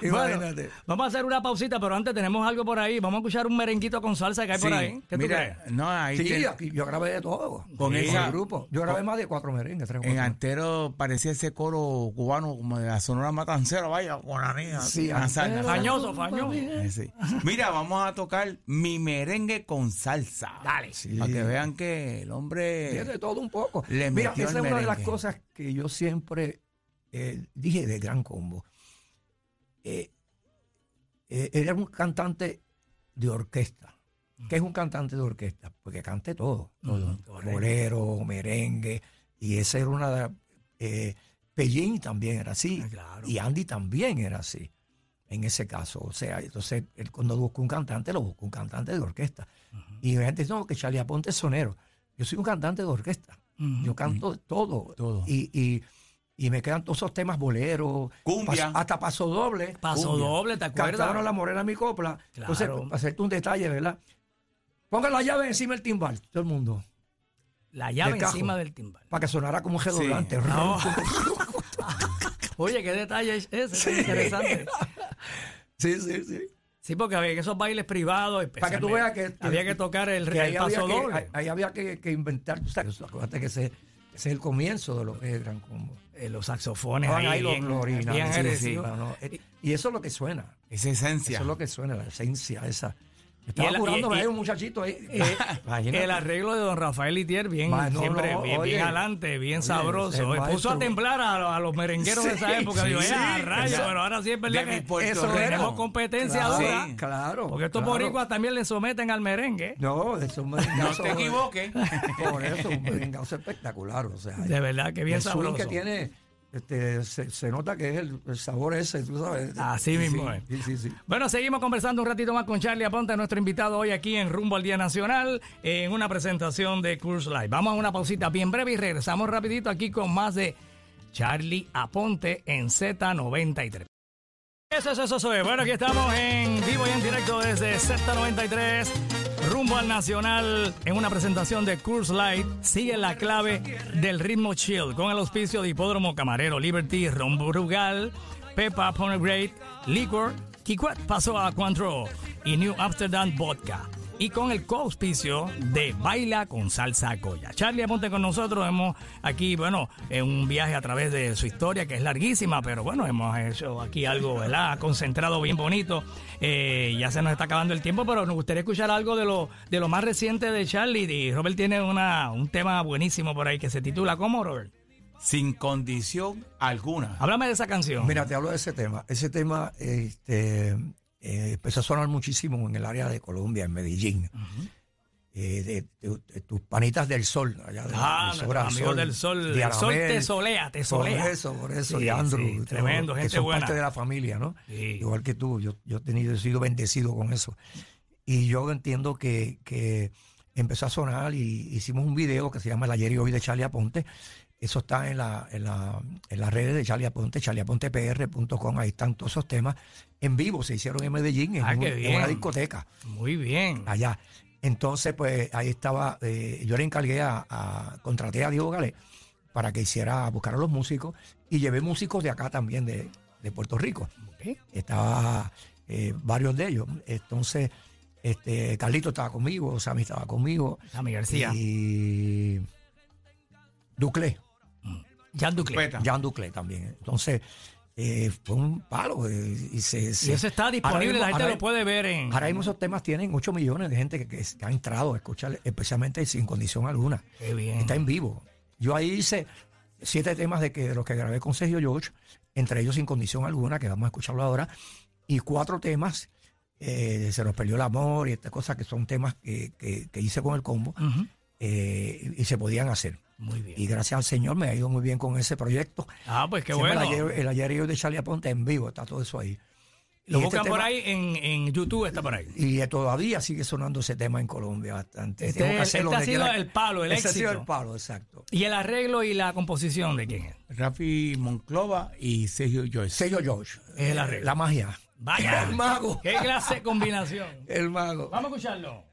A: Bueno,
B: Imagínate.
A: vamos a hacer una pausita, pero antes tenemos algo por ahí. Vamos a escuchar un merenguito con salsa que hay por ahí. ¿Qué tú
C: mira,
A: crees?
C: no, ahí
B: Sí,
C: te-
B: aquí yo grabé de todo.
C: Con
B: Sí,
C: esa-
B: el grupo. Yo grabé más de cuatro merengues, tres
C: en. Antero parecía ese coro cubano como de la Sonora Matancera, vaya, con la niña.
B: Sí. Antero.
A: Fañoso, fañoso.
C: Sí. Mira, vamos a tocar mi merengue con salsa.
A: Dale.
B: Sí.
C: Para que vean que el hombre.
B: Tiene todo un poco.
C: Le
B: Mira, esa es una de las cosas que yo siempre eh, dije de Gran Combo. Eh, eh, era un cantante de orquesta. ¿Qué es un cantante de orquesta? Porque cante todo. todo.
A: correcto.
B: Bolero, merengue. Y esa era una de... Eh, Pellín también era así.
A: Ah, claro.
B: Y Andy también era así. En ese caso. O sea, entonces él cuando busca un cantante, lo busca un cantante de orquesta. Y la gente dice, no, que Charlie Aponte es sonero. Yo soy un cantante de orquesta. Yo canto todo.
C: Todo.
B: Y, y, y me quedan todos esos temas boleros.
C: Cumbia.
B: pas- hasta paso doble.
A: Paso
B: Cumbia.
A: doble, ¿te acuerdas?
B: Cantaron la morena mi copla.
A: Claro.
B: Entonces, para hacerte un detalle, ¿verdad? Pongan la llave encima del timbal, todo el mundo.
A: La llave
B: del cajo.
A: encima del timbal.
B: Para que sonara como un redoblante.
A: No. Oye, qué detalle es ese, qué interesante.
B: sí, sí, sí.
A: Sí, porque había esos bailes privados.
B: Para que tú veas que,
A: había que tocar el,
B: que
A: el
B: ahí había
A: paso
B: que,
A: doble.
B: ahí- ahí había que, que inventar. tú sabes, acuérdate que ese, Ese es el comienzo de lo que es el gran combo.
A: Eh, los saxofones ahí,
B: ahí los, originales. Sí, sí,
A: agresivos.
B: no, eh, Y eso es lo que suena.
C: Esa esencia.
B: Eso es lo que suena, la esencia esa. Estaba
A: el- y-
B: ahí un muchachito ahí.
A: Eh, el arreglo de don Rafael Itier, bien,
B: Ma, no,
A: siempre
B: no,
A: bien,
B: oye.
A: bien galante, bien
B: Oye,
A: sabroso. Puso a temblar a, los- a los merengueros de esa
B: Sí,
A: época.
B: sí,
A: Digo,
B: sí,
A: "Eh,
B: eso-
A: pero ahora sí es verdad que
B: eso
A: tenemos competencia
B: Claro,
A: dura.
C: Sí.
B: Claro.
A: Porque estos
B: claro.
A: boricuas también le someten al merengue.
B: No, eso es un
C: No te equivoques.
B: Por eso, un merengazo espectacular. O sea,
A: De verdad que bien
B: el swing
A: sabroso.
B: que tiene, este, se, se nota que es el, el sabor ese, tú sabes.
A: Así
B: Sí,
A: mismo es.
B: Sí, sí, sí.
A: Bueno, seguimos conversando un ratito más con Charlie Aponte, nuestro invitado hoy aquí en Rumbo al Día Nacional, en una presentación de Curse Live. Vamos a una pausita bien breve y regresamos rapidito aquí con más de Charlie Aponte en Z93. Eso es, eso es. Bueno, aquí estamos en vivo y en directo desde Z93, rumbo al Nacional, en una presentación de Curse Light. Sigue la clave del ritmo chill con el auspicio de Hipódromo Camarero Liberty, Ron Brugal, Pepa Ponegreat, Liquor, Kikwat pasó a Cointreau y New Amsterdam Vodka. Y con el co-auspicio de Baila con Salsa Goya. Charlie, aponte con nosotros. Hemos aquí, bueno, en un viaje a través de su historia, que es larguísima, pero bueno, hemos hecho aquí algo, ¿verdad? Concentrado bien bonito. Eh, ya se nos está acabando el tiempo, pero nos gustaría escuchar algo de lo, de lo más reciente de Charlie. Y Robert tiene una, un tema buenísimo por ahí que se titula ¿Cómo, Robert?
C: Sin condición alguna.
A: Háblame de esa canción.
B: Mira, te hablo de ese tema. Ese tema este, eh, empezó a sonar muchísimo en el área de Colombia, en Medellín. Eh, de, de- de tus panitas del sol, allá de
A: Ah, amigos del sol.
B: de
A: El sol te solea, te solea.
B: Por eso, por eso,
A: Sí,
B: y Andrew.
A: sí, tremendo,
B: que
A: gente
B: son
A: buena.
B: parte de la familia, ¿no?
A: Sí.
B: Igual que tú, yo, yo he tenido, he sido bendecido con eso. Y yo entiendo que, que empezó a sonar y hicimos un video que se llama El ayer y hoy de Charlie Aponte. Eso está en, la, en, la, en las redes de Charlie Aponte, charlieapontepr.com. Ahí están todos esos temas en vivo. Se hicieron en Medellín, en,
A: Ah,
B: un- en una discoteca
A: Muy bien.
B: allá. Entonces, pues ahí estaba, eh, yo le encargué a, a- contraté a Diego Galé para que hiciera, buscar a los músicos y llevé músicos de acá también, de, de Puerto Rico.
A: Ok.
B: Estaba eh, varios de ellos. Entonces, este, Carlito estaba conmigo, Sammy estaba conmigo.
A: Sammy García.
B: Y Duclé,
A: Jan Duclé.
B: Duclé también. Entonces, eh, fue un palo. eh, y, se,
A: Y
B: se-
A: eso está disponible,
B: mismo-
A: la gente
B: ahora-
A: lo puede ver en...
B: Ahora mismo esos temas tienen 8 millones de gente que, que, que ha entrado a escuchar, especialmente sin condición alguna.
A: Qué bien.
B: Está en vivo. Yo ahí hice siete temas de, que, de los que grabé con Sergio George, entre ellos sin condición alguna, que vamos a escucharlo ahora, y cuatro temas, eh, Se nos perdió el amor y estas cosas que son temas que, que- que hice con el combo eh, y se podían hacer.
A: Muy bien.
B: Y gracias al Señor me ha ido muy bien con ese proyecto.
A: Ah, pues qué bueno.
B: El ayer, el ayer y hoy de Charlie Aponte en vivo, está todo eso ahí.
A: Lo
B: Y este
A: buscan por
B: tema-
A: ahí en, en YouTube, está por ahí.
B: Y todavía sigue sonando ese tema en Colombia bastante.
A: Este-
B: Tengo que hacerlo
A: este ha sido el palo, el
B: Ese ha sido
A: éxito.
B: el palo, exacto.
A: ¿Y el arreglo y la composición de quién es?
C: Rafi Monclova y Sergio Joyce.
B: Sello George.
A: Es el arreglo.
B: La magia.
A: Vaya.
B: El mago.
A: ¿Qué clase de combinación?
B: El mago.
A: Vamos a escucharlo.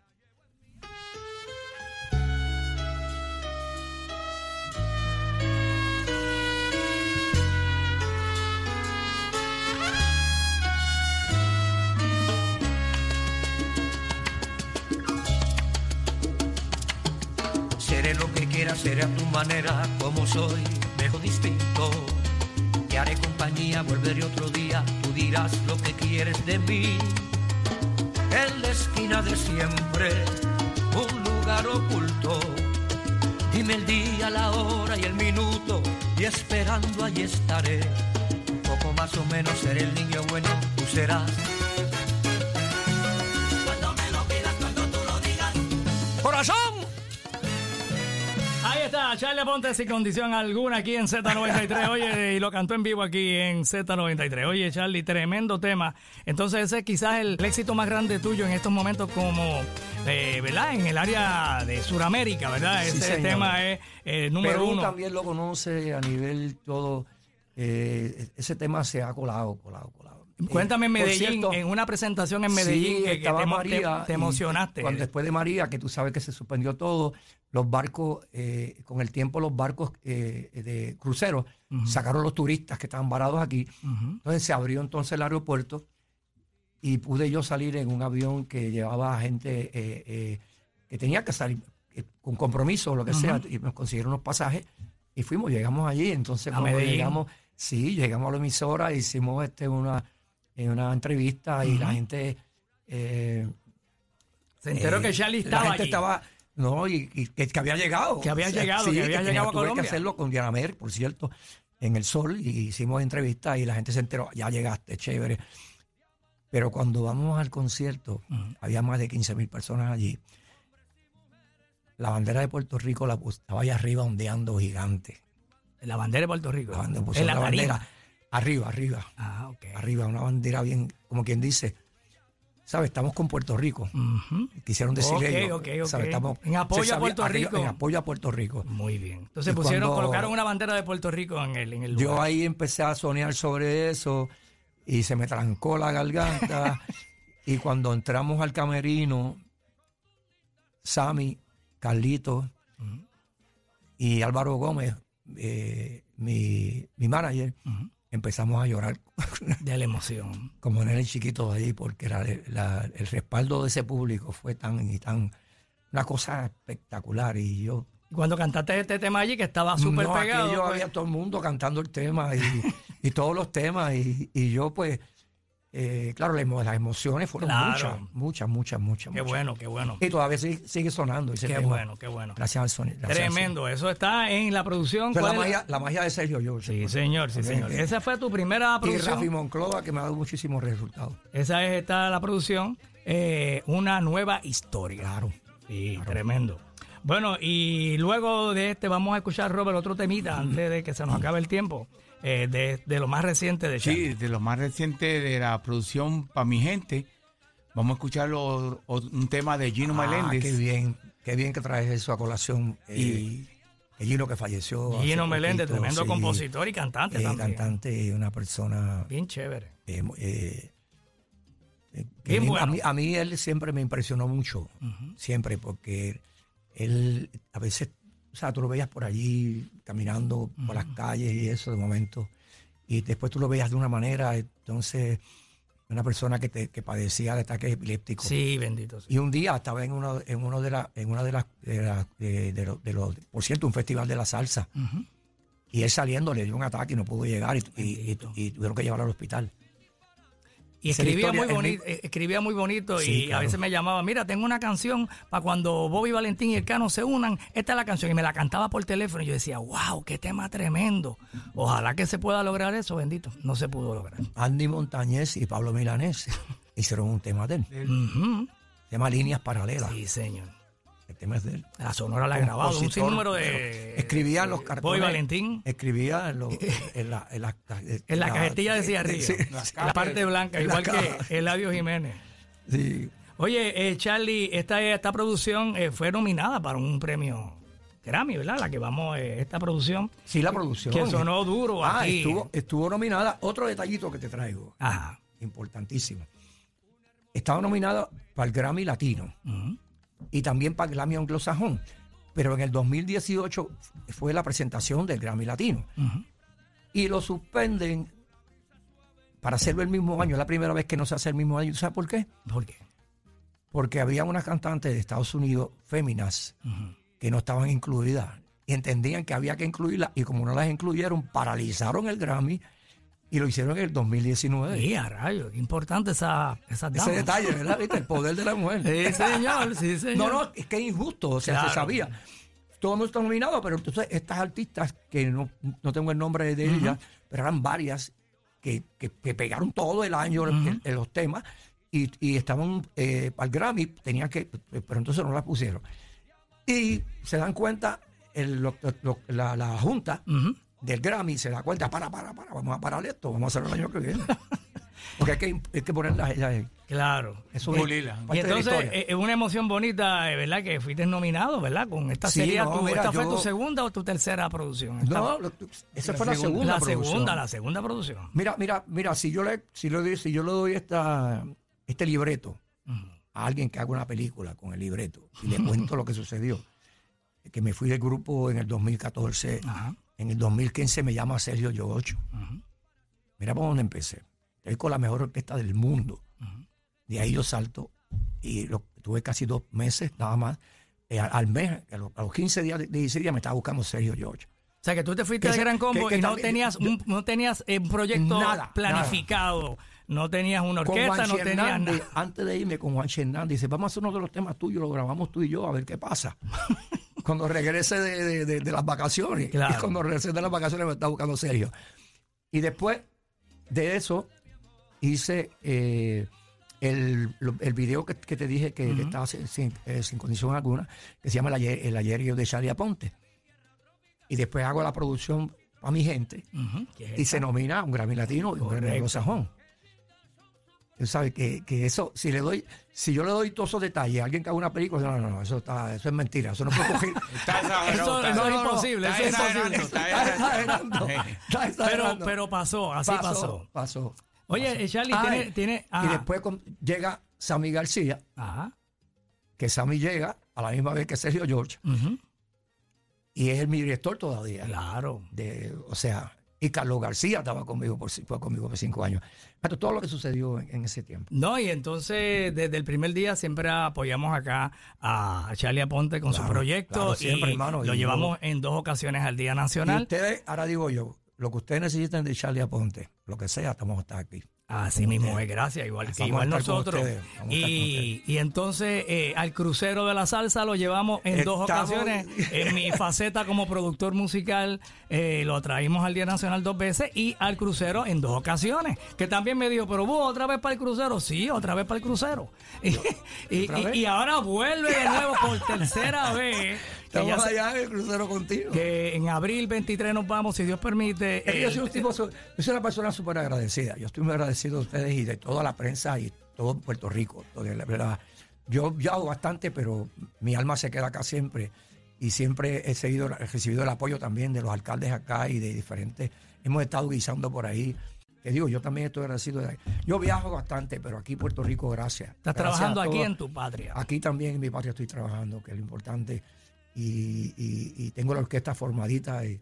E: Seré lo que quieras, seré a tu manera, como soy, dejo distinto. Te haré compañía, volveré otro día, tú dirás lo que quieres de mí. En la esquina de siempre, un lugar oculto. Dime el día, la hora y el minuto, y esperando allí estaré. Poco más o menos seré el niño bueno, tú serás. Cuando
A: Ahí está, Charlie Aponte sin condición alguna aquí en Z93. Oye, y lo cantó en vivo aquí en Z93. Oye, Charlie, tremendo tema. Entonces, ese es quizás el, éxito más grande tuyo en estos momentos como, eh, ¿verdad? En el área de Sudamérica, ¿verdad?
B: Sí,
A: ese
B: señor.
A: tema es eh, número
B: Perú
A: uno.
B: también lo conoce a nivel todo. eh, ese tema se ha colado, colado, colado.
A: Cuéntame en
B: Eh,
A: Medellín,
B: cierto,
A: en una presentación en Medellín
B: sí,
A: que, que te,
B: María
A: te- emocionaste.
B: Cuando después de María, que tú sabes que se suspendió todo, los barcos, eh, con el tiempo los barcos eh, de cruceros sacaron los turistas que estaban varados aquí. Entonces se abrió entonces el aeropuerto y pude yo salir en un avión que llevaba gente eh, eh, que tenía que salir eh, con compromiso o lo que sea y nos consiguieron unos pasajes Y fuimos, llegamos allí, entonces cuando llegamos, sí, llegamos a la emisora, hicimos este una, eh, una entrevista y la gente... eh,
A: Se enteró
B: eh,
A: que Charlie
B: la
A: estaba
B: gente
A: allí.
B: estaba, no, y, y que, que había llegado.
A: Que había llegado, que había llegado a
B: tuve
A: Colombia.
B: que hacerlo con Diana Mer, por cierto, en el sol, y hicimos entrevistas y la gente se enteró, ya llegaste, chévere. Pero cuando vamos al concierto, había más de 15 mil personas allí. La bandera de Puerto Rico la estaba allá arriba ondeando gigante.
A: La bandera de Puerto Rico.
B: La bandera,
A: en
B: pusieron
A: la
B: la bandera arriba, arriba,
A: Ah, ok.
B: arriba, una bandera bien, como quien dice, ¿sabes? Estamos con Puerto Rico. Quisieron decir
A: Ok,
B: ellos,
A: ok, ok.
B: ¿sabes? Estamos-
A: En apoyo a Puerto
B: arriba,
A: Rico.
B: En apoyo a Puerto Rico.
A: Muy bien. Entonces
B: Y
A: pusieron,
B: cuando-
A: colocaron una bandera de Puerto Rico en el, en el lugar.
B: Yo ahí empecé a soñar sobre eso y se me trancó la garganta. y cuando entramos al camerino, Sammy, Carlito y Álvaro Gómez, eh, mi, mi manager. Empezamos a llorar
A: De la emoción.
B: como nenes chiquitos allí porque la- la- el respaldo de ese público fue tan y tan una cosa espectacular y yo
A: Y Cuando cantaste este tema allí, que estaba súper
B: no,
A: pegado. pues,
B: había todo el mundo cantando el tema y, y todos los temas y, y yo pues, eh, claro, las, emo- las emociones fueron
A: Claro.
B: muchas, muchas, muchas, muchas.
A: Qué
B: muchas.
A: bueno, qué bueno.
B: Y todavía sigue, sigue sonando ese
A: Qué
B: tema.
A: bueno, qué bueno.
B: Gracias al sonido. gracias al
A: Tremendo. Eso está en la producción. ¿Cuál
B: la, magia, la magia de Sergio George.
A: Sí, señor, sí, señor. Esa fue tu primera
B: Y
A: producción.
B: Rafi Monclova, que me ha dado muchísimos resultados.
A: Esa es esta la producción. eh, una nueva historia.
B: Claro.
A: Sí, tremendo. Bueno, y luego de este vamos a escuchar, Robert, otro temita antes de que se nos acabe el tiempo. Eh, de, de lo más reciente de Charlie.
C: Sí, de lo más reciente de la producción para mi gente. Vamos a escuchar lo- o- un tema de Gino
B: Ah,
C: Meléndez.
B: qué bien, qué bien que traes eso a colación.
C: Y-
B: Y que Gino que falleció.
A: Gino Meléndez,
B: poquito,
A: tremendo
B: sí.
A: compositor y cantante
B: Eh,
A: también.
B: cantante y una persona
A: Bien chévere.
B: eh, eh, eh, que
A: Bien
B: a, mí,
A: bueno.
B: a, mí, a mí él siempre me impresionó mucho, siempre, porque él a veces, o sea, tú lo veías por allí caminando por las calles y eso de momento, y después tú lo veías de una manera, entonces, una persona que, te, que padecía de ataques epilépticos.
A: Sí, bendito. sí.
B: Y un día estaba en uno, en uno de, la, en una de las, de, la- de- de los- de los- por cierto, un festival de la salsa. Y él saliendo le dio un ataque y no pudo llegar y, y- y-
A: Bendito.
B: y tuvieron que llevarlo al hospital.
A: Y escribía muy eh, escribía muy bonito
B: Sí,
A: y a veces me llamaba, mira, tengo una canción para cuando Bobby Valentín y el Cano se unan, esta es la canción y me la cantaba por teléfono y yo decía, wow, qué tema tremendo. Ojalá que se pueda lograr eso, bendito. No se pudo lograr.
B: Andy Montañez y Pablo Milanés hicieron un tema de él.
A: Ujú.
B: Se llama Líneas Paralelas.
A: Sí, señor.
B: El tema es de él.
A: La sonora la ha grabado, un sinnúmero de...
B: Escribía en los cartones.
A: Valentín.
B: Escribía en, los- en la, en la,
A: En la cajetilla decía arriba.
B: Sí,
A: la parte blanca,
B: la
A: igual que Eladio Jiménez.
B: sí.
A: Oye, eh, Charlie, esta, esta producción eh, fue nominada para un premio Grammy, ¿verdad? La que vamos, eh, esta producción.
B: Sí, la producción.
A: Que sonó duro
B: Ah,
A: aquí.
B: estuvo, estuvo nominada. Otro detallito que te traigo,
A: Ajá.
B: importantísimo. Estaba nominada para el Grammy Latino.
A: Ujú.
B: Y también para el Grammy anglosajón. Pero en el 2018 fue la presentación del Grammy Latino. Y lo suspenden para hacerlo el mismo año. Es la primera vez que no se hace el mismo año. ¿Sabes por qué?
A: ¿Por qué?
B: Porque había unas cantantes de Estados Unidos, féminas, que no estaban incluidas. Y entendían que había que incluirlas. Y como no las incluyeron, paralizaron el Grammy y lo hicieron en el 2019.
A: Sí, a rayos, qué importante esa, esa
B: Ese detalle, ¿verdad? ¿Viste? El poder de la mujer.
A: Sí, señor, sí, señor.
B: No, no, es que es injusto, o sea,
A: Claro.
B: se sabía. Todo el mundo está nominado, pero entonces estas artistas, que no, no tengo el nombre de ellas, pero eran varias, que, que- que pegaron todo el año en, en los temas y, y estaban eh, al Grammy, tenían que, pero entonces no las pusieron. Y se dan cuenta, el- lo- lo- la, la Junta. Del Grammy se da cuenta, para, para, para, vamos a parar esto, vamos a hacerlo el año que viene. Porque hay que, hay que ponerlas ellas.
A: Claro.
B: Eso parte
A: Y
B: la
A: entonces eh, es una emoción bonita, eh, ¿verdad? Que fuiste nominado, ¿verdad? Con esta
B: Sí,
A: sería
B: no,
A: tu,
B: mira,
A: ¿Esta fue tu segunda o tu tercera producción? Esta-
B: No, lo- esa fue la segunda.
A: la
B: producción.
A: segunda, la segunda producción.
B: Mira, mira, mira, si yo le, si le doy, si yo le doy esta, este libreto a alguien que haga una película con el libreto y le cuento lo que sucedió, que me fui del grupo en el 2014,
A: Ajá.
B: En el 2015 me llama Sergio Yocho.
A: Ujú.
B: Mira por dónde empecé. Estoy con la mejor orquesta del mundo. De ahí yo salto y lo, tuve casi dos meses nada más. Eh, al, al mes, a los, a los 15 días, 16 días me estaba buscando Sergio George.
A: O sea, que tú te fuiste al Gran Combo
B: que- que
A: y no tenías, un, no tenías un proyecto
B: Nada,
A: planificado, no tenías una orquesta, no tenías
B: Hernández,
A: nada.
B: antes de irme con Juan Hernández, dice, vamos a hacer uno de los temas tuyos, lo grabamos tú y yo, a ver qué pasa. cuando regrese de, de- de- de las vacaciones.
A: Claro.
B: Y cuando regrese de las vacaciones me está buscando Sergio. Y después de eso, hice eh, el, el video que, que te dije que, estaba sin, sin, eh, sin condición alguna, que se llama El, ayer, el ayerio de Charlie Aponte. Y después hago la producción a mi gente
A: Ujú, ¿qué es
B: y se nomina un Grammy Latino y un Grammy. Sajón. Tú sabes que, que eso, si le doy, si yo le doy todos esos detalles a alguien que haga una película, no, no, no, eso está, eso es mentira, eso no puedo coger.
C: Está.
A: Eso-
C: está-
A: es imposible,
C: está
A: eso es
C: exagerando,
A: imposible.
C: está
B: Está
C: exagerando.
B: está
A: Pero,
B: exagerando.
A: pero pasó, así pasó.
B: Pasó.
A: Oye, eh, Charlie,
B: Ay,
A: tiene, tiene
B: Y
A: ajá,
B: después con- llega Sammy García,
A: ajá,
B: que Sammy llega a la misma vez que Sergio George, y es mi director todavía.
A: claro.
B: De, o sea, y Carlos García estaba conmigo por, fue conmigo por cinco años. Pero todo lo que sucedió en, en ese tiempo.
A: No, y entonces desde el primer día siempre apoyamos acá a Charlie Aponte con su
B: Claro,
A: proyecto
B: claro, siempre,
A: y
B: hermano,
A: lo
B: y
A: llevamos en dos ocasiones al Día
B: Y
A: Nacional.
B: ustedes, ahora digo yo, lo que ustedes necesiten de Charlie Aponte, lo que sea, estamos hasta aquí.
A: Así mismo es, gracias, igual que igual nosotros. Y, y entonces eh, al crucero de la salsa lo llevamos en dos ocasiones. En mi faceta como productor musical eh, lo traímos al Día Nacional dos veces y al crucero en dos ocasiones. Que también me dijo, pero vos otra vez para el crucero. Sí, otra vez para el crucero. Y, y ahora vuelve de nuevo por tercera vez.
B: Estamos allá en el crucero contigo.
A: que en abril 23 nos vamos, si Dios permite.
B: Yo
A: eh,
B: soy un tipo, so- yo soy una persona súper agradecida. Yo estoy muy agradecido de ustedes y de toda la prensa y todo Puerto Rico. la verdad, yo, yo hago bastante, pero mi alma se queda acá siempre. Y siempre he, seguido, he recibido el apoyo también de los alcaldes acá y de diferentes. Hemos estado guisando por ahí. Te digo, yo también estoy agradecido. de- Yo viajo bastante, pero aquí Puerto Rico, gracias.
A: Estás
B: Gracias
A: trabajando aquí en tu patria.
B: Aquí también en mi patria estoy trabajando, que es lo importante. Y, y- y tengo la orquesta formadita y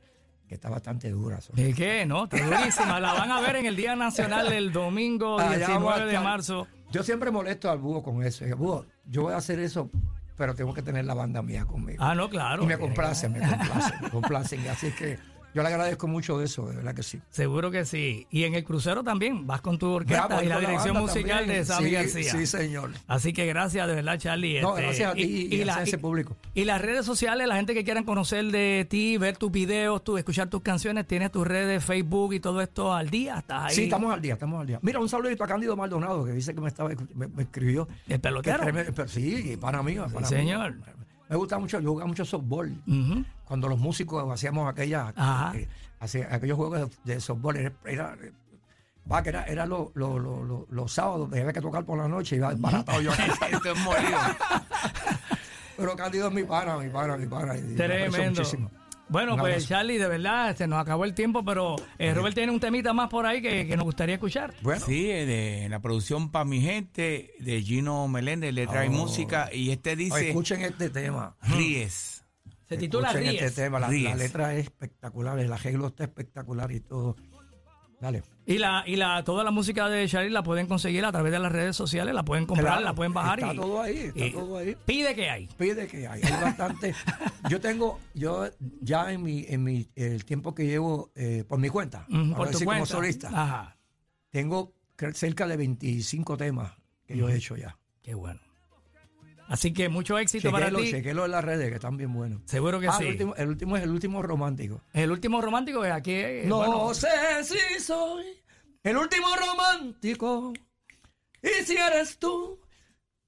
B: que está bastante dura.
A: ¿De qué? No, está durísima. La van a ver en el Día Nacional el domingo
B: Allá
A: 19
B: vamos a
A: de marzo.
B: Yo siempre molesto al búho con eso. Digo, Búho, yo voy a hacer eso, pero tengo que tener la banda mía conmigo.
A: Ah, no, claro.
B: y me complacen, me complacen, me complacen. Así que yo le agradezco mucho eso, de verdad que sí.
A: Seguro que sí. Y en el crucero también vas con tu orquesta y la dirección musical
B: también.
A: de Sammy
B: Sí,
A: García.
B: Sí, señor.
A: Así que gracias de verdad, Charlie.
B: No,
A: Este,
B: gracias a ti y, gracias a ese público.
A: Y las redes sociales, la gente que quieran conocer de ti, ver tus videos, tu, escuchar tus canciones, tienes tus redes, Facebook y todo esto al día. ¿Estás ahí?
B: Sí, estamos al día, estamos al día. Mira, un saludito a Cándido Maldonado, que dice que me estaba me, me escribió.
A: El pelotero.
B: Que sí, para mí, para mí.
A: señor.
B: Me gusta mucho, yo jugaba mucho softball. Cuando los músicos hacíamos aquella,
A: Ajá.
B: eh, hacía- aquellos juegos de, de softball, era, era, va, que era, era lo- lo- lo- lo- los sábados, había que tocar por la noche, iba baratado yo.
C: Esto es molido.
B: Pero Cándido es mi pana, mi pana, mi pana. y
A: Tremendo. Bueno, pues
B: abrazo.
A: Charlie, de verdad, se nos acabó el tiempo, pero eh, Robert tiene un temita más por ahí que, que nos gustaría escuchar.
B: Bueno,
C: Sí, eh, de la producción para mi gente de Gino Meléndez, letra y
B: Oh.
C: música. Y este
B: oye,
C: dice
B: escuchen este tema.
C: Ríes.
A: Se titula
B: Escuchen
A: Ríes.
B: este tema. La,
C: Ríes.
B: la letra es espectacular, el arreglo está espectacular y todo. Dale.
A: Y la, y la, toda la música de Charlie la pueden conseguir a través de las redes sociales, la pueden comprar,
B: Claro,
A: la pueden bajar
B: está
A: y
B: todo ahí, está
A: y
B: todo ahí.
A: Pide que hay.
B: pide que hay, hay bastante. yo tengo, yo ya en mi, en mi, el tiempo que llevo eh, por mi cuenta,
A: por tu
B: decir
A: cuenta.
B: como solista,
A: Ajá.
B: tengo cerca de 25 temas que yo he hecho ya.
A: Qué bueno. Así que mucho éxito para ti.
B: chequelo en las redes que están bien buenos.
A: Seguro que
B: Ah,
A: sí.
B: el, último, el último es el último romántico.
A: El último romántico es aquí. eh,
B: no
A: bueno,
B: sé si soy el último romántico y si eres tú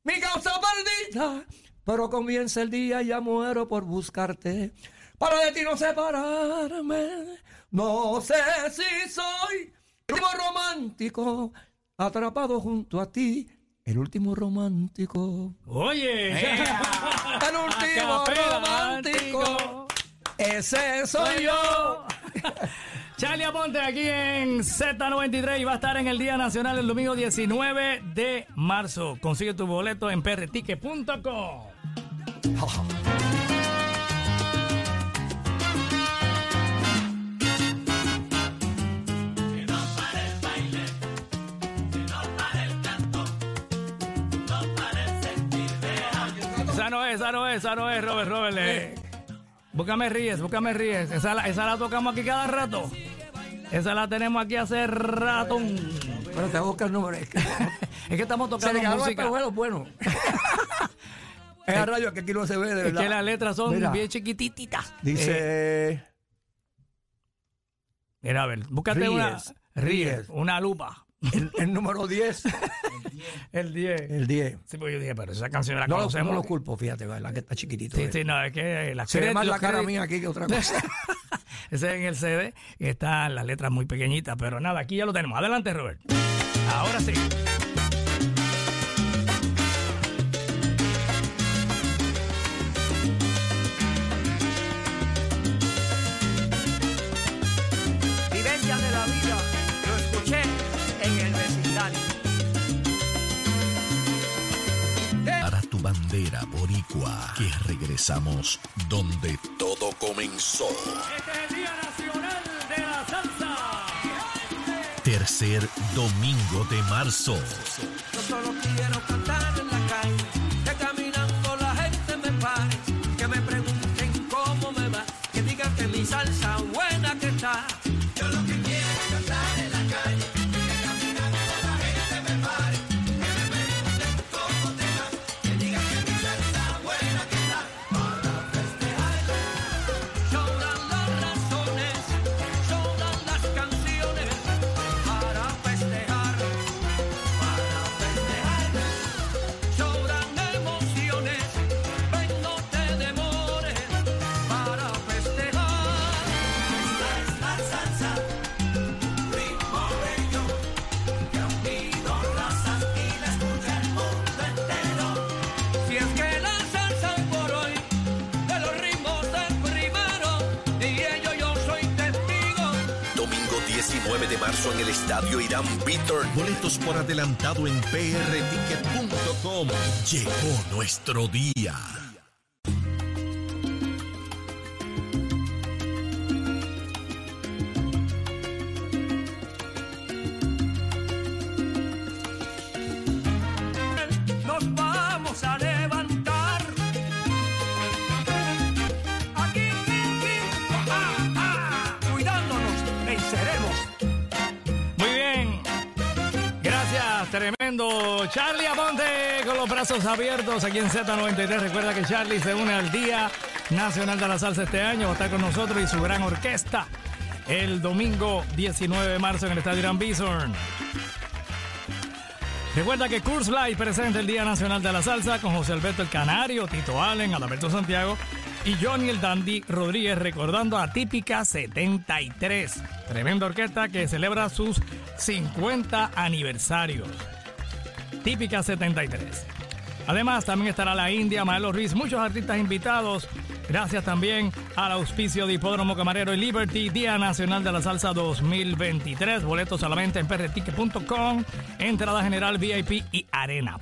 B: mi causa perdida, pero comienza el día y ya muero por buscarte para de ti no separarme. No sé si soy el último romántico atrapado junto a ti, el último romántico.
A: Oye.
B: El último
A: Acapela,
B: romántico. Ese soy yo.
A: Charlie Aponte aquí en Z93 y va a estar en el Día Nacional el domingo 19 de marzo. Consigue tu boleto en prtique.com. Esa no es, esa no es, esa no es, Robert, Robert. eh. Búscame Ríes, búscame Ríes. Esa, la- esa la tocamos aquí cada rato. Esa la tenemos aquí hace rato.
B: Pero te busca el número. Es que,
A: Es que estamos
B: se
A: tocando
B: quedaron
A: música.
B: espejuelos buenos. es a radio que aquí no se ve, de
A: Es
B: verdad.
A: que las letras son
B: Mira,
A: bien chiquititas. Eh,
B: Dice...
A: mira, a ver, búscate una.
B: Ríes,
A: Ríes. una lupa.
B: El, el número 10.
A: El 10.
B: El 10.
A: Sí, pues yo dije, pero esa canción la
B: No,
A: conocemos.
B: no lo culpo, fíjate, la que está chiquitito.
A: Sí,
B: eh.
A: sí, no, es que la
B: Se ve más la cara mía aquí que otra cosa.
A: Ese es en el CD están las letras muy pequeñitas, pero nada, aquí ya lo tenemos. Adelante, Robert. Ahora sí.
F: Que regresamos donde todo comenzó.
A: Este es el Día Nacional de la Salsa.
F: Tercer domingo de marzo.
E: Yo solo quiero cantar en la calle,
F: Boletos por adelantado en prticket.com. Llegó nuestro día.
A: Abiertos aquí en Z93. Recuerda que Charlie se une al Día Nacional de la Salsa este año. Va a estar con nosotros y su gran orquesta el domingo 19 de marzo en el Estadio Irán Bison. Recuerda que Curse Live presenta el Día Nacional de la Salsa con José Alberto el Canario, Tito Allen, Adalberto Santiago y Johnny el Dandy Rodríguez recordando a Típica 73. Tremenda orquesta que celebra sus 50 aniversarios. Típica 73. Además, también estará la India, Maelo Ruiz, muchos artistas invitados. Gracias también al auspicio de Hipódromo Camarero y Liberty, Día Nacional de la Salsa 2023. Boletos solamente en prticket.com, entrada general VIP y arena.